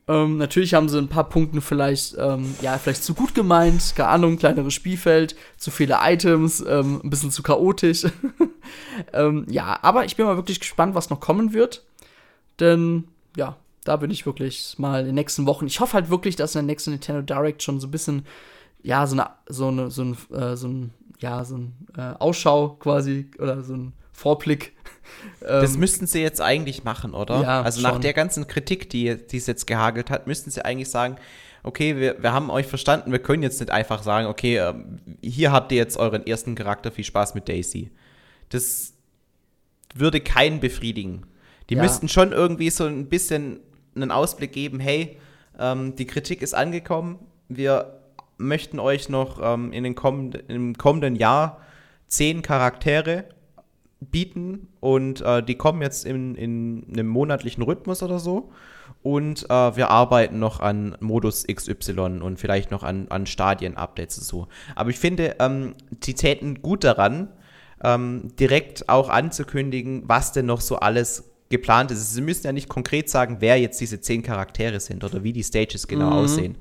Ähm, natürlich haben sie ein paar Punkte vielleicht, ähm, ja, vielleicht zu gut gemeint, keine Ahnung, kleineres Spielfeld, zu viele Items, ähm, ein bisschen zu chaotisch. ähm, ja, aber ich bin mal wirklich gespannt, was noch kommen wird. Denn, ja, da bin ich wirklich mal in den nächsten Wochen. Ich hoffe halt wirklich, dass in der nächsten Nintendo Direct schon so ein bisschen, ja, so eine, so eine, so ein, äh, so ein ja, so ein äh, Ausschau quasi oder so ein Vorblick das ähm, müssten sie jetzt eigentlich machen, oder? Ja, also nach der ganzen Kritik, die, die es jetzt gehagelt hat, müssten sie eigentlich sagen, okay, wir, wir haben euch verstanden, wir können jetzt nicht einfach sagen, okay, ähm, hier habt ihr jetzt euren ersten Charakter, viel Spaß mit Daisy. Das würde keinen befriedigen. Die ja. müssten schon irgendwie so ein bisschen einen Ausblick geben, hey, ähm, die Kritik ist angekommen, wir möchten euch noch ähm, in den kommenden, im kommenden Jahr zehn Charaktere bieten und äh, die kommen jetzt in, in einem monatlichen Rhythmus oder so. Und äh, wir arbeiten noch an Modus XY und vielleicht noch an, an Stadien-Updates und so. Aber ich finde, ähm, die täten gut daran, ähm, direkt auch anzukündigen, was denn noch so alles geplant ist. Sie müssen ja nicht konkret sagen, wer jetzt diese zehn Charaktere sind oder wie die Stages genau mhm. aussehen.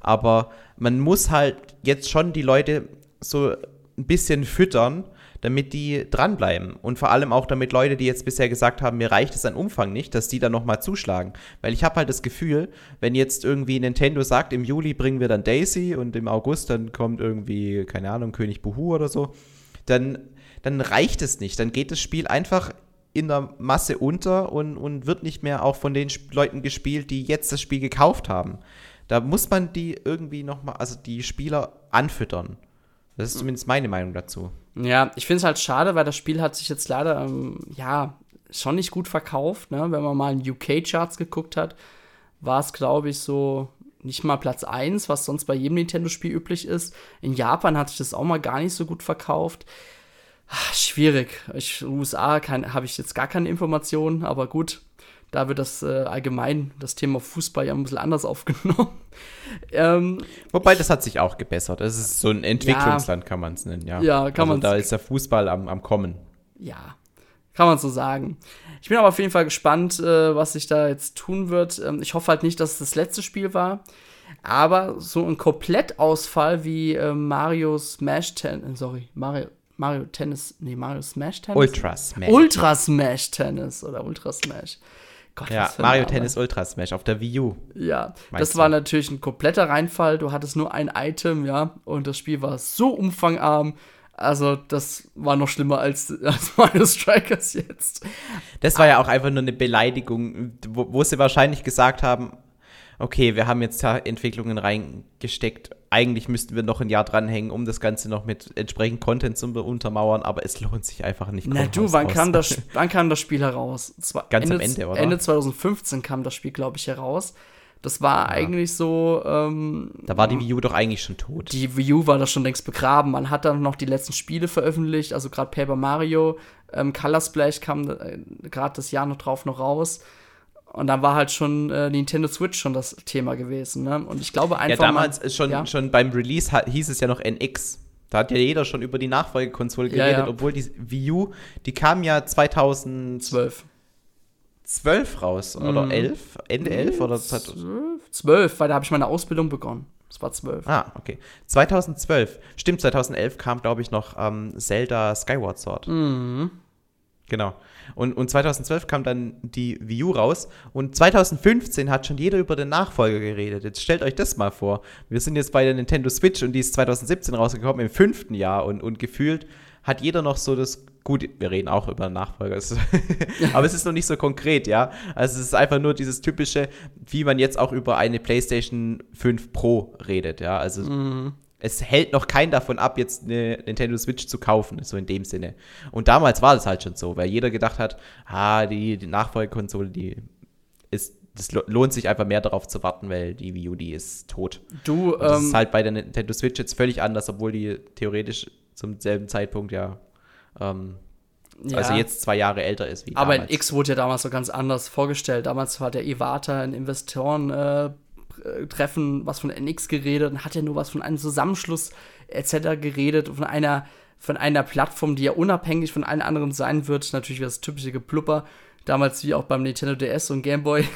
Aber man muss halt jetzt schon die Leute so ein bisschen füttern, damit die dranbleiben. Und vor allem auch damit Leute, die jetzt bisher gesagt haben, mir reicht es an Umfang nicht, dass die dann nochmal zuschlagen. Weil ich habe halt das Gefühl, wenn jetzt irgendwie Nintendo sagt, im Juli bringen wir dann Daisy und im August dann kommt irgendwie, keine Ahnung, König Buhu oder so, dann, dann reicht es nicht. Dann geht das Spiel einfach in der Masse unter und, und wird nicht mehr auch von den Leuten gespielt, die jetzt das Spiel gekauft haben. Da muss man die irgendwie nochmal, also die Spieler anfüttern. Das ist zumindest meine Meinung dazu. Ja, ich finde es halt schade, weil das Spiel hat sich jetzt leider, ähm, ja, schon nicht gut verkauft. Ne? Wenn man mal in UK-Charts geguckt hat, war es, glaube ich, so nicht mal Platz 1, was sonst bei jedem Nintendo-Spiel üblich ist. In Japan hat sich das auch mal gar nicht so gut verkauft. Ach, schwierig. Ich, USA habe ich jetzt gar keine Informationen, aber gut, da wird das äh, allgemein, das Thema Fußball ja ein bisschen anders aufgenommen. ähm, Wobei, das hat sich auch gebessert. Das ist so ein Entwicklungsland, ja, kann man es nennen, ja. Ja, kann also man Da ist der Fußball am, am Kommen. Ja, kann man so sagen. Ich bin aber auf jeden Fall gespannt, äh, was sich da jetzt tun wird. Ähm, ich hoffe halt nicht, dass es das letzte Spiel war. Aber so ein Komplettausfall wie äh, Mario Smash Tennis, sorry, Mario, Mario Tennis, nee, Mario Smash Tennis? Ultra Smash. Ultra Smash Tennis oder Ultra Smash. Gott, ja, Mario Tennis Ultra Smash auf der Wii U. Ja, das war natürlich ein kompletter Reinfall. Du hattest nur ein Item, ja, und das Spiel war so umfangarm. Also, das war noch schlimmer als, als Mario Strikers jetzt. Das war ja auch einfach nur eine Beleidigung, wo, wo sie wahrscheinlich gesagt haben, okay, wir haben jetzt da Entwicklungen reingesteckt, eigentlich müssten wir noch ein Jahr dranhängen, um das Ganze noch mit entsprechend Content zu untermauern, aber es lohnt sich einfach nicht. Na du, wann kam, das, wann kam das Spiel heraus? Ganz Ende, am Ende, oder? Ende 2015 kam das Spiel, glaube ich, heraus. Das war ja. eigentlich so. Ähm, da war die Wii U doch eigentlich schon tot. Die Wii U war da schon längst begraben. Man hat dann noch die letzten Spiele veröffentlicht, also gerade Paper Mario, ähm, Color Splash kam äh, gerade das Jahr noch drauf noch raus. Und dann war halt schon äh, Nintendo Switch schon das Thema gewesen. Ne? Und ich glaube einfach. Ja, damals mal, schon, ja? schon beim Release hieß es ja noch NX. Da hat ja jeder schon über die Nachfolgekonsole geredet, ja, ja. obwohl die Wii U, die kam ja 2012. 12 raus oder 11? Mhm. Ende 11 oder 12? 12, weil da habe ich meine Ausbildung begonnen. Das war 12. Ah, okay. 2012. Stimmt, 2011 kam, glaube ich, noch ähm, Zelda Skyward Sword. Mhm. Genau. Und, und 2012 kam dann die Wii U raus und 2015 hat schon jeder über den Nachfolger geredet. Jetzt stellt euch das mal vor. Wir sind jetzt bei der Nintendo Switch und die ist 2017 rausgekommen, im fünften Jahr und, und gefühlt hat jeder noch so das Gut, wir reden auch über Nachfolger, aber es ist noch nicht so konkret, ja. Also es ist einfach nur dieses typische, wie man jetzt auch über eine PlayStation 5 Pro redet, ja. Also mhm es hält noch keinen davon ab, jetzt eine Nintendo Switch zu kaufen, so in dem Sinne. Und damals war das halt schon so, weil jeder gedacht hat, ah, die, die Nachfolgekonsole, die ist, das lohnt sich einfach mehr darauf zu warten, weil die Wii U, die ist tot. Du, Und das ähm, ist halt bei der Nintendo Switch jetzt völlig anders, obwohl die theoretisch zum selben Zeitpunkt ja, ähm, ja. also jetzt zwei Jahre älter ist wie Aber damals. in X wurde ja damals so ganz anders vorgestellt. Damals war der Iwata ein Investoren äh, Treffen was von NX geredet und hat ja nur was von einem Zusammenschluss etc. geredet, von einer, von einer Plattform, die ja unabhängig von allen anderen sein wird. Natürlich das typische Geplupper, damals wie auch beim Nintendo DS und Game Boy.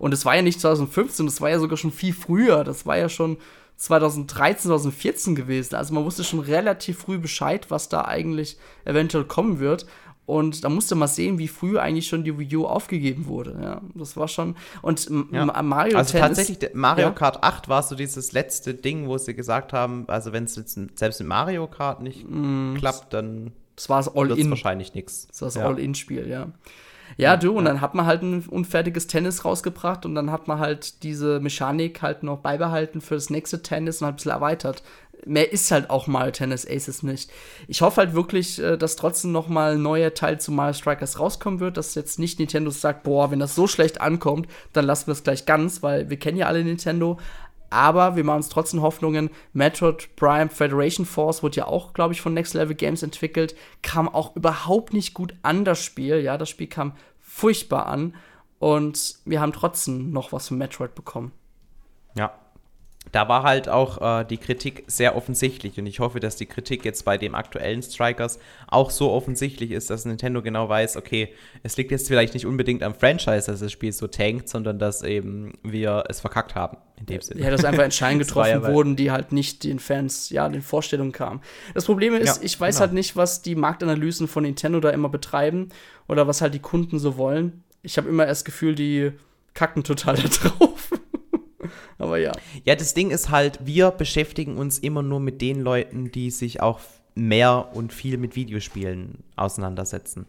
Und es war ja nicht 2015, das war ja sogar schon viel früher. Das war ja schon 2013, 2014 gewesen. Also man wusste schon relativ früh Bescheid, was da eigentlich eventuell kommen wird. Und da musste man sehen, wie früh eigentlich schon die Wii U aufgegeben wurde. Ja, das war schon. Und ja. Mario Also Tennis, tatsächlich, Mario ja? Kart 8 war so dieses letzte Ding, wo sie gesagt haben, also wenn es jetzt selbst in Mario Kart nicht mm, klappt, dann das war es All-In. wahrscheinlich nichts. Das war das All-In-Spiel, ja. Ja, du, und dann hat man halt ein unfertiges Tennis rausgebracht und dann hat man halt diese Mechanik halt noch beibehalten für das nächste Tennis und halt ein bisschen erweitert mehr ist halt auch mal Tennis Aces nicht. Ich hoffe halt wirklich, äh, dass trotzdem noch mal ein neuer Teil zu Mario Strikers rauskommen wird, dass jetzt nicht Nintendo sagt, boah, wenn das so schlecht ankommt, dann lassen wir es gleich ganz, weil wir kennen ja alle Nintendo. Aber wir machen uns trotzdem Hoffnungen. Metroid Prime Federation Force wurde ja auch, glaube ich, von Next Level Games entwickelt. Kam auch überhaupt nicht gut an, das Spiel. Ja, das Spiel kam furchtbar an. Und wir haben trotzdem noch was von Metroid bekommen. Ja, da war halt auch äh, die Kritik sehr offensichtlich und ich hoffe, dass die Kritik jetzt bei dem aktuellen Strikers auch so offensichtlich ist, dass Nintendo genau weiß, okay, es liegt jetzt vielleicht nicht unbedingt am Franchise, dass das Spiel so tankt, sondern dass eben wir es verkackt haben, in dem Sinne. Ja, dass einfach Entscheidungen getroffen wurden, die halt nicht den Fans, ja, den Vorstellungen kamen. Das Problem ist, ja, ich weiß genau. halt nicht, was die Marktanalysen von Nintendo da immer betreiben oder was halt die Kunden so wollen. Ich habe immer das Gefühl, die kacken total da drauf. Aber ja. Ja, das Ding ist halt, wir beschäftigen uns immer nur mit den Leuten, die sich auch mehr und viel mit Videospielen auseinandersetzen.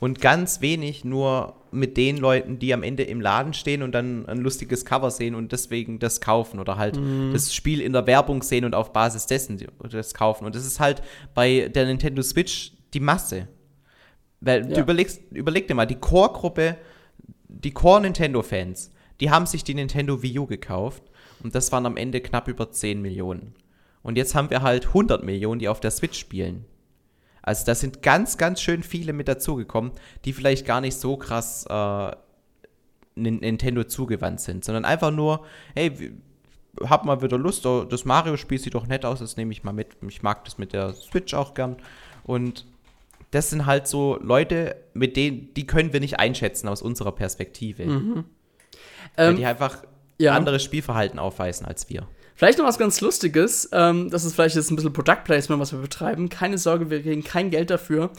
Und ganz wenig nur mit den Leuten, die am Ende im Laden stehen und dann ein lustiges Cover sehen und deswegen das kaufen oder halt mhm. das Spiel in der Werbung sehen und auf Basis dessen das kaufen. Und das ist halt bei der Nintendo Switch die Masse. Weil ja. du überlegst, überleg dir mal, die Core-Gruppe, die Core-Nintendo-Fans, die haben sich die Nintendo Wii U gekauft und das waren am Ende knapp über 10 Millionen. Und jetzt haben wir halt 100 Millionen, die auf der Switch spielen. Also da sind ganz, ganz schön viele mit dazugekommen, die vielleicht gar nicht so krass äh, Nintendo zugewandt sind, sondern einfach nur, hey, hab mal wieder Lust, oh, das Mario-Spiel sieht doch nett aus, das nehme ich mal mit. Ich mag das mit der Switch auch gern. Und das sind halt so Leute, mit denen, die können wir nicht einschätzen aus unserer Perspektive. Mhm. Weil ähm, die einfach ja. anderes Spielverhalten aufweisen als wir. Vielleicht noch was ganz Lustiges. Ähm, das ist vielleicht jetzt ein bisschen Product Placement, was wir betreiben. Keine Sorge, wir kriegen kein Geld dafür.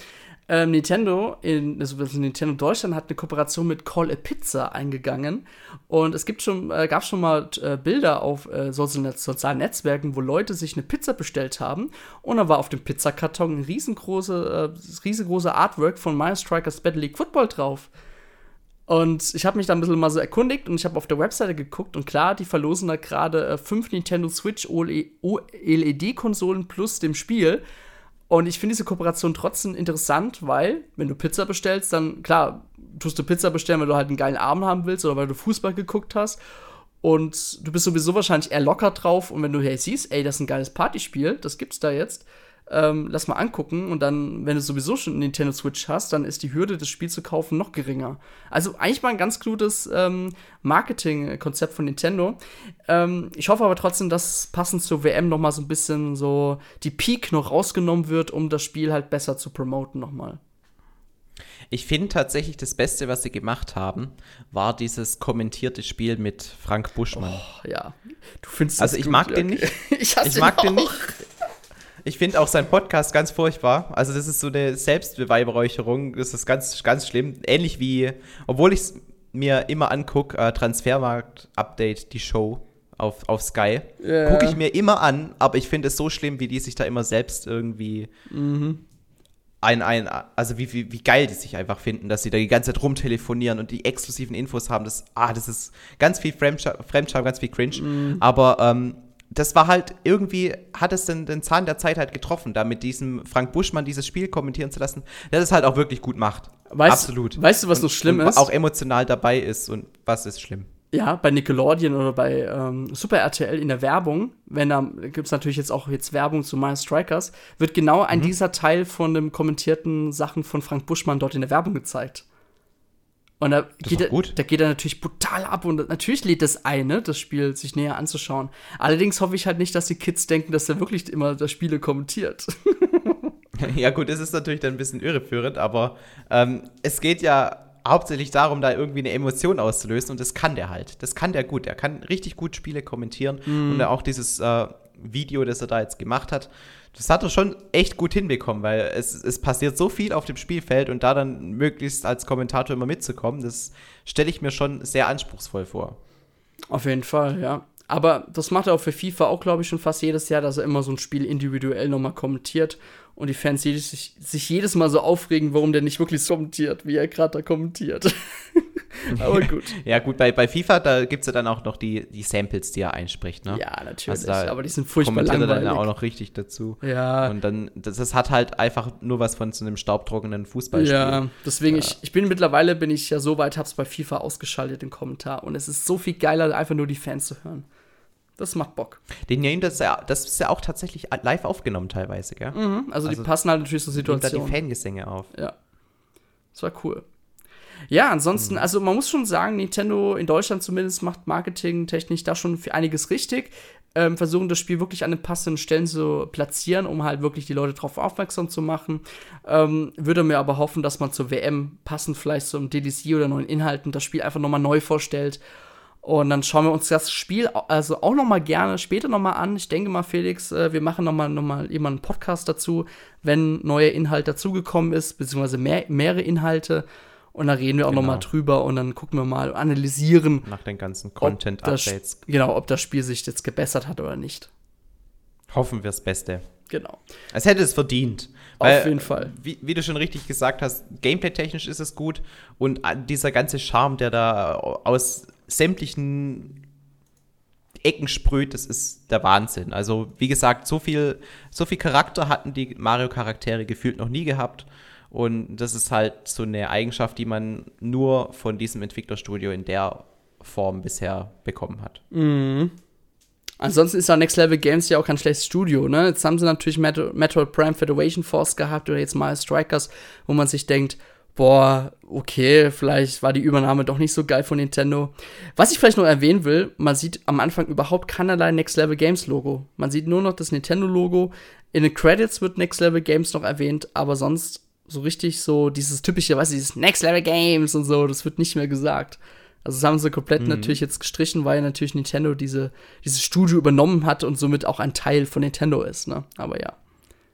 Ähm, Nintendo, in, also Nintendo Deutschland hat eine Kooperation mit Call a Pizza eingegangen. Und es gibt schon, äh, gab schon mal äh, Bilder auf äh, sozialen Netzwerken, wo Leute sich eine Pizza bestellt haben. Und da war auf dem Pizzakarton ein riesengroße, äh, riesengroße Artwork von Mario Strikers Battle League Football drauf. Und ich habe mich da ein bisschen mal so erkundigt und ich habe auf der Webseite geguckt und klar, die verlosen da gerade äh, fünf Nintendo Switch OLED-Konsolen plus dem Spiel. Und ich finde diese Kooperation trotzdem interessant, weil, wenn du Pizza bestellst, dann, klar, tust du Pizza bestellen, weil du halt einen geilen Abend haben willst oder weil du Fußball geguckt hast. Und du bist sowieso wahrscheinlich eher locker drauf. Und wenn du hey siehst, ey, das ist ein geiles Partyspiel, das gibt's da jetzt, ähm, lass mal angucken. Und dann, wenn du sowieso schon einen Nintendo Switch hast, dann ist die Hürde, das Spiel zu kaufen, noch geringer. Also eigentlich mal ein ganz gutes ähm, Marketing-Konzept von Nintendo. Ähm, ich hoffe aber trotzdem, dass passend zur WM noch mal so ein bisschen so die Peak noch rausgenommen wird, um das Spiel halt besser zu promoten noch mal. Ich finde tatsächlich das Beste, was sie gemacht haben, war dieses kommentierte Spiel mit Frank Buschmann. Oh, ja, du findest Also ich mag den nicht. ich, ich mag den nicht. Ich finde auch seinen Podcast ganz furchtbar. Also das ist so eine Selbstbeweihräucherung. Das ist ganz, ganz schlimm. Ähnlich wie, obwohl ich es mir immer angucke, äh, Transfermarkt-Update, die Show auf, auf Sky. Yeah. Gucke ich mir immer an, aber ich finde es so schlimm, wie die sich da immer selbst irgendwie mhm. ein, ein, also wie, wie, wie geil die sich einfach finden, dass sie da die ganze Zeit rumtelefonieren und die exklusiven Infos haben. Das, ah, das ist ganz viel Fremdscham, ganz viel Cringe. Mhm. Aber ähm, das war halt irgendwie, hat es den, den Zahn der Zeit halt getroffen, da mit diesem Frank Buschmann dieses Spiel kommentieren zu lassen, der das halt auch wirklich gut macht. Weißt, Absolut. Weißt du, was so schlimm und, ist? Auch emotional dabei ist und was ist schlimm? Ja, bei Nickelodeon oder bei ähm, Super RTL in der Werbung, wenn da gibt es natürlich jetzt auch jetzt Werbung zu My Strikers, wird genau ein mhm. dieser Teil von den kommentierten Sachen von Frank Buschmann dort in der Werbung gezeigt. Und da geht, er, da geht er natürlich brutal ab und natürlich lädt das eine, das Spiel sich näher anzuschauen. Allerdings hoffe ich halt nicht, dass die Kids denken, dass er wirklich immer das Spiele kommentiert. ja, gut, es ist natürlich dann ein bisschen irreführend, aber ähm, es geht ja hauptsächlich darum, da irgendwie eine Emotion auszulösen und das kann der halt. Das kann der gut. Er kann richtig gut Spiele kommentieren mm. und auch dieses äh, Video, das er da jetzt gemacht hat, das hat er schon echt gut hinbekommen, weil es, es passiert so viel auf dem Spielfeld und da dann möglichst als Kommentator immer mitzukommen, das stelle ich mir schon sehr anspruchsvoll vor. Auf jeden Fall, ja. Aber das macht er auch für FIFA auch, glaube ich, schon fast jedes Jahr, dass er immer so ein Spiel individuell nochmal kommentiert und die Fans sich, sich jedes Mal so aufregen, warum der nicht wirklich kommentiert, wie er gerade da kommentiert. Aber gut. ja, gut, bei, bei FIFA, da gibt es ja dann auch noch die, die Samples, die er einspricht, ne? Ja, natürlich. Also aber die sind furchtbar langweilig. er dann auch noch richtig dazu. Ja. Und dann, das, das, hat halt einfach nur was von so einem staubtrockenen Fußballspiel. Ja, deswegen, ja. Ich, ich bin mittlerweile, bin ich ja so weit, hab's bei FIFA ausgeschaltet, den Kommentar. Und es ist so viel geiler, einfach nur die Fans zu hören. Das macht Bock. Den Game, das ist, ja, das ist ja auch tatsächlich live aufgenommen teilweise, gell? Mhm, also, also, die passen halt natürlich zur Situation. da die Fangesänge auf. Ja. Das war cool. Ja, ansonsten, mhm. also man muss schon sagen, Nintendo in Deutschland zumindest macht marketingtechnisch da schon für einiges richtig. Ähm, versuchen das Spiel wirklich an den passenden Stellen zu platzieren, um halt wirklich die Leute darauf aufmerksam zu machen. Ähm, würde mir aber hoffen, dass man zur WM passend vielleicht zum DLC oder neuen Inhalten das Spiel einfach nochmal neu vorstellt. Und dann schauen wir uns das Spiel also auch noch mal gerne später noch mal an. Ich denke mal, Felix, äh, wir machen noch mal, noch mal immer einen Podcast dazu, wenn neuer Inhalt dazugekommen ist, beziehungsweise mehr, mehrere Inhalte. Und dann reden wir auch genau. noch mal drüber und dann gucken wir mal, analysieren. Nach den ganzen Content-Updates. Genau, ob das Spiel sich jetzt gebessert hat oder nicht. Hoffen wir das Beste. Genau. Es hätte es verdient. Weil, Auf jeden Fall. Wie, wie, du schon richtig gesagt hast, gameplay-technisch ist es gut und dieser ganze Charme, der da aus sämtlichen Ecken sprüht, das ist der Wahnsinn. Also, wie gesagt, so viel, so viel Charakter hatten die Mario-Charaktere gefühlt noch nie gehabt. Und das ist halt so eine Eigenschaft, die man nur von diesem Entwicklerstudio in der Form bisher bekommen hat. Mhm. Ansonsten ist ja Next Level Games ja auch kein schlechtes Studio, ne? Jetzt haben sie natürlich Metro Metroid Prime Federation Force gehabt oder jetzt mal Strikers, wo man sich denkt, boah, okay, vielleicht war die Übernahme doch nicht so geil von Nintendo. Was ich vielleicht noch erwähnen will, man sieht am Anfang überhaupt keinerlei Next Level Games Logo. Man sieht nur noch das Nintendo Logo. In den Credits wird Next Level Games noch erwähnt, aber sonst so richtig so dieses typische, weißt du, dieses Next Level Games und so, das wird nicht mehr gesagt. Also das haben sie komplett mhm. natürlich jetzt gestrichen, weil natürlich Nintendo diese, dieses Studio übernommen hat und somit auch ein Teil von Nintendo ist, ne? Aber ja.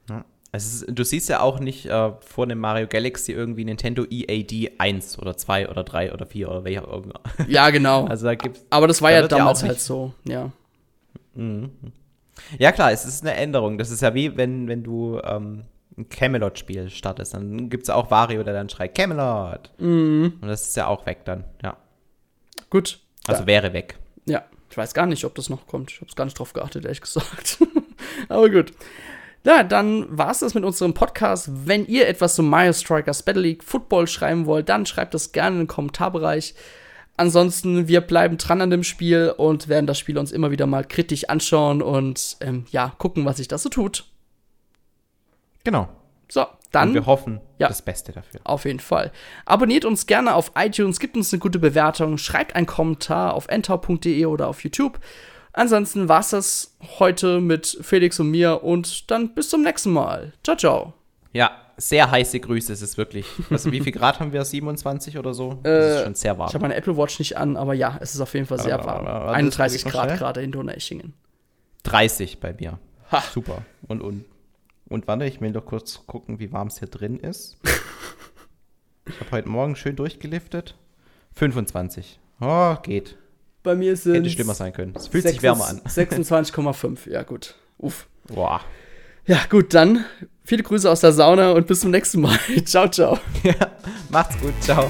ja. Ist, du siehst ja auch nicht äh, vor dem Mario Galaxy irgendwie Nintendo EAD 1 oder 2 oder 3 oder 4 oder welcher auch immer. Ja, genau. Also da gibt's, Aber das war da ja damals ja halt so, ja. Mhm. Ja, klar, es ist eine Änderung. Das ist ja wie, wenn, wenn du ähm, ein Camelot-Spiel startest, dann gibt es auch Wario, der dann schreit Camelot. Mhm. Und das ist ja auch weg dann, ja. Gut. Also ja. wäre weg. Ja, ich weiß gar nicht, ob das noch kommt. Ich habe es gar nicht drauf geachtet, ehrlich gesagt. Aber gut. Ja, dann war es das mit unserem Podcast. Wenn ihr etwas zum Mario Strikers Battle League Football schreiben wollt, dann schreibt das gerne in den Kommentarbereich. Ansonsten, wir bleiben dran an dem Spiel und werden das Spiel uns immer wieder mal kritisch anschauen und ähm, ja, gucken, was sich da so tut. Genau. So, dann. Und wir hoffen ja, das Beste dafür. Auf jeden Fall. Abonniert uns gerne auf iTunes, gibt uns eine gute Bewertung, schreibt einen Kommentar auf entau.de oder auf YouTube. Ansonsten war es das heute mit Felix und mir und dann bis zum nächsten Mal. Ciao, ciao. Ja, sehr heiße Grüße, es ist wirklich. Also wie viel Grad haben wir? 27 oder so? Das äh, ist schon sehr warm. Ich habe meine Apple Watch nicht an, aber ja, es ist auf jeden Fall sehr warm. 31 Grad gerade in Donaueschingen. 30 bei mir. Ha. Super. Und, und, und warte, ich will doch kurz gucken, wie warm es hier drin ist. ich habe heute Morgen schön durchgeliftet. 25. Oh, geht. Bei mir sind Hätte schlimmer sein können. Es fühlt 6, sich wärmer an. 26,5. Ja, gut. Uff. Boah. Ja, gut, dann viele Grüße aus der Sauna und bis zum nächsten Mal. ciao, ciao. Ja, macht's gut. Ciao.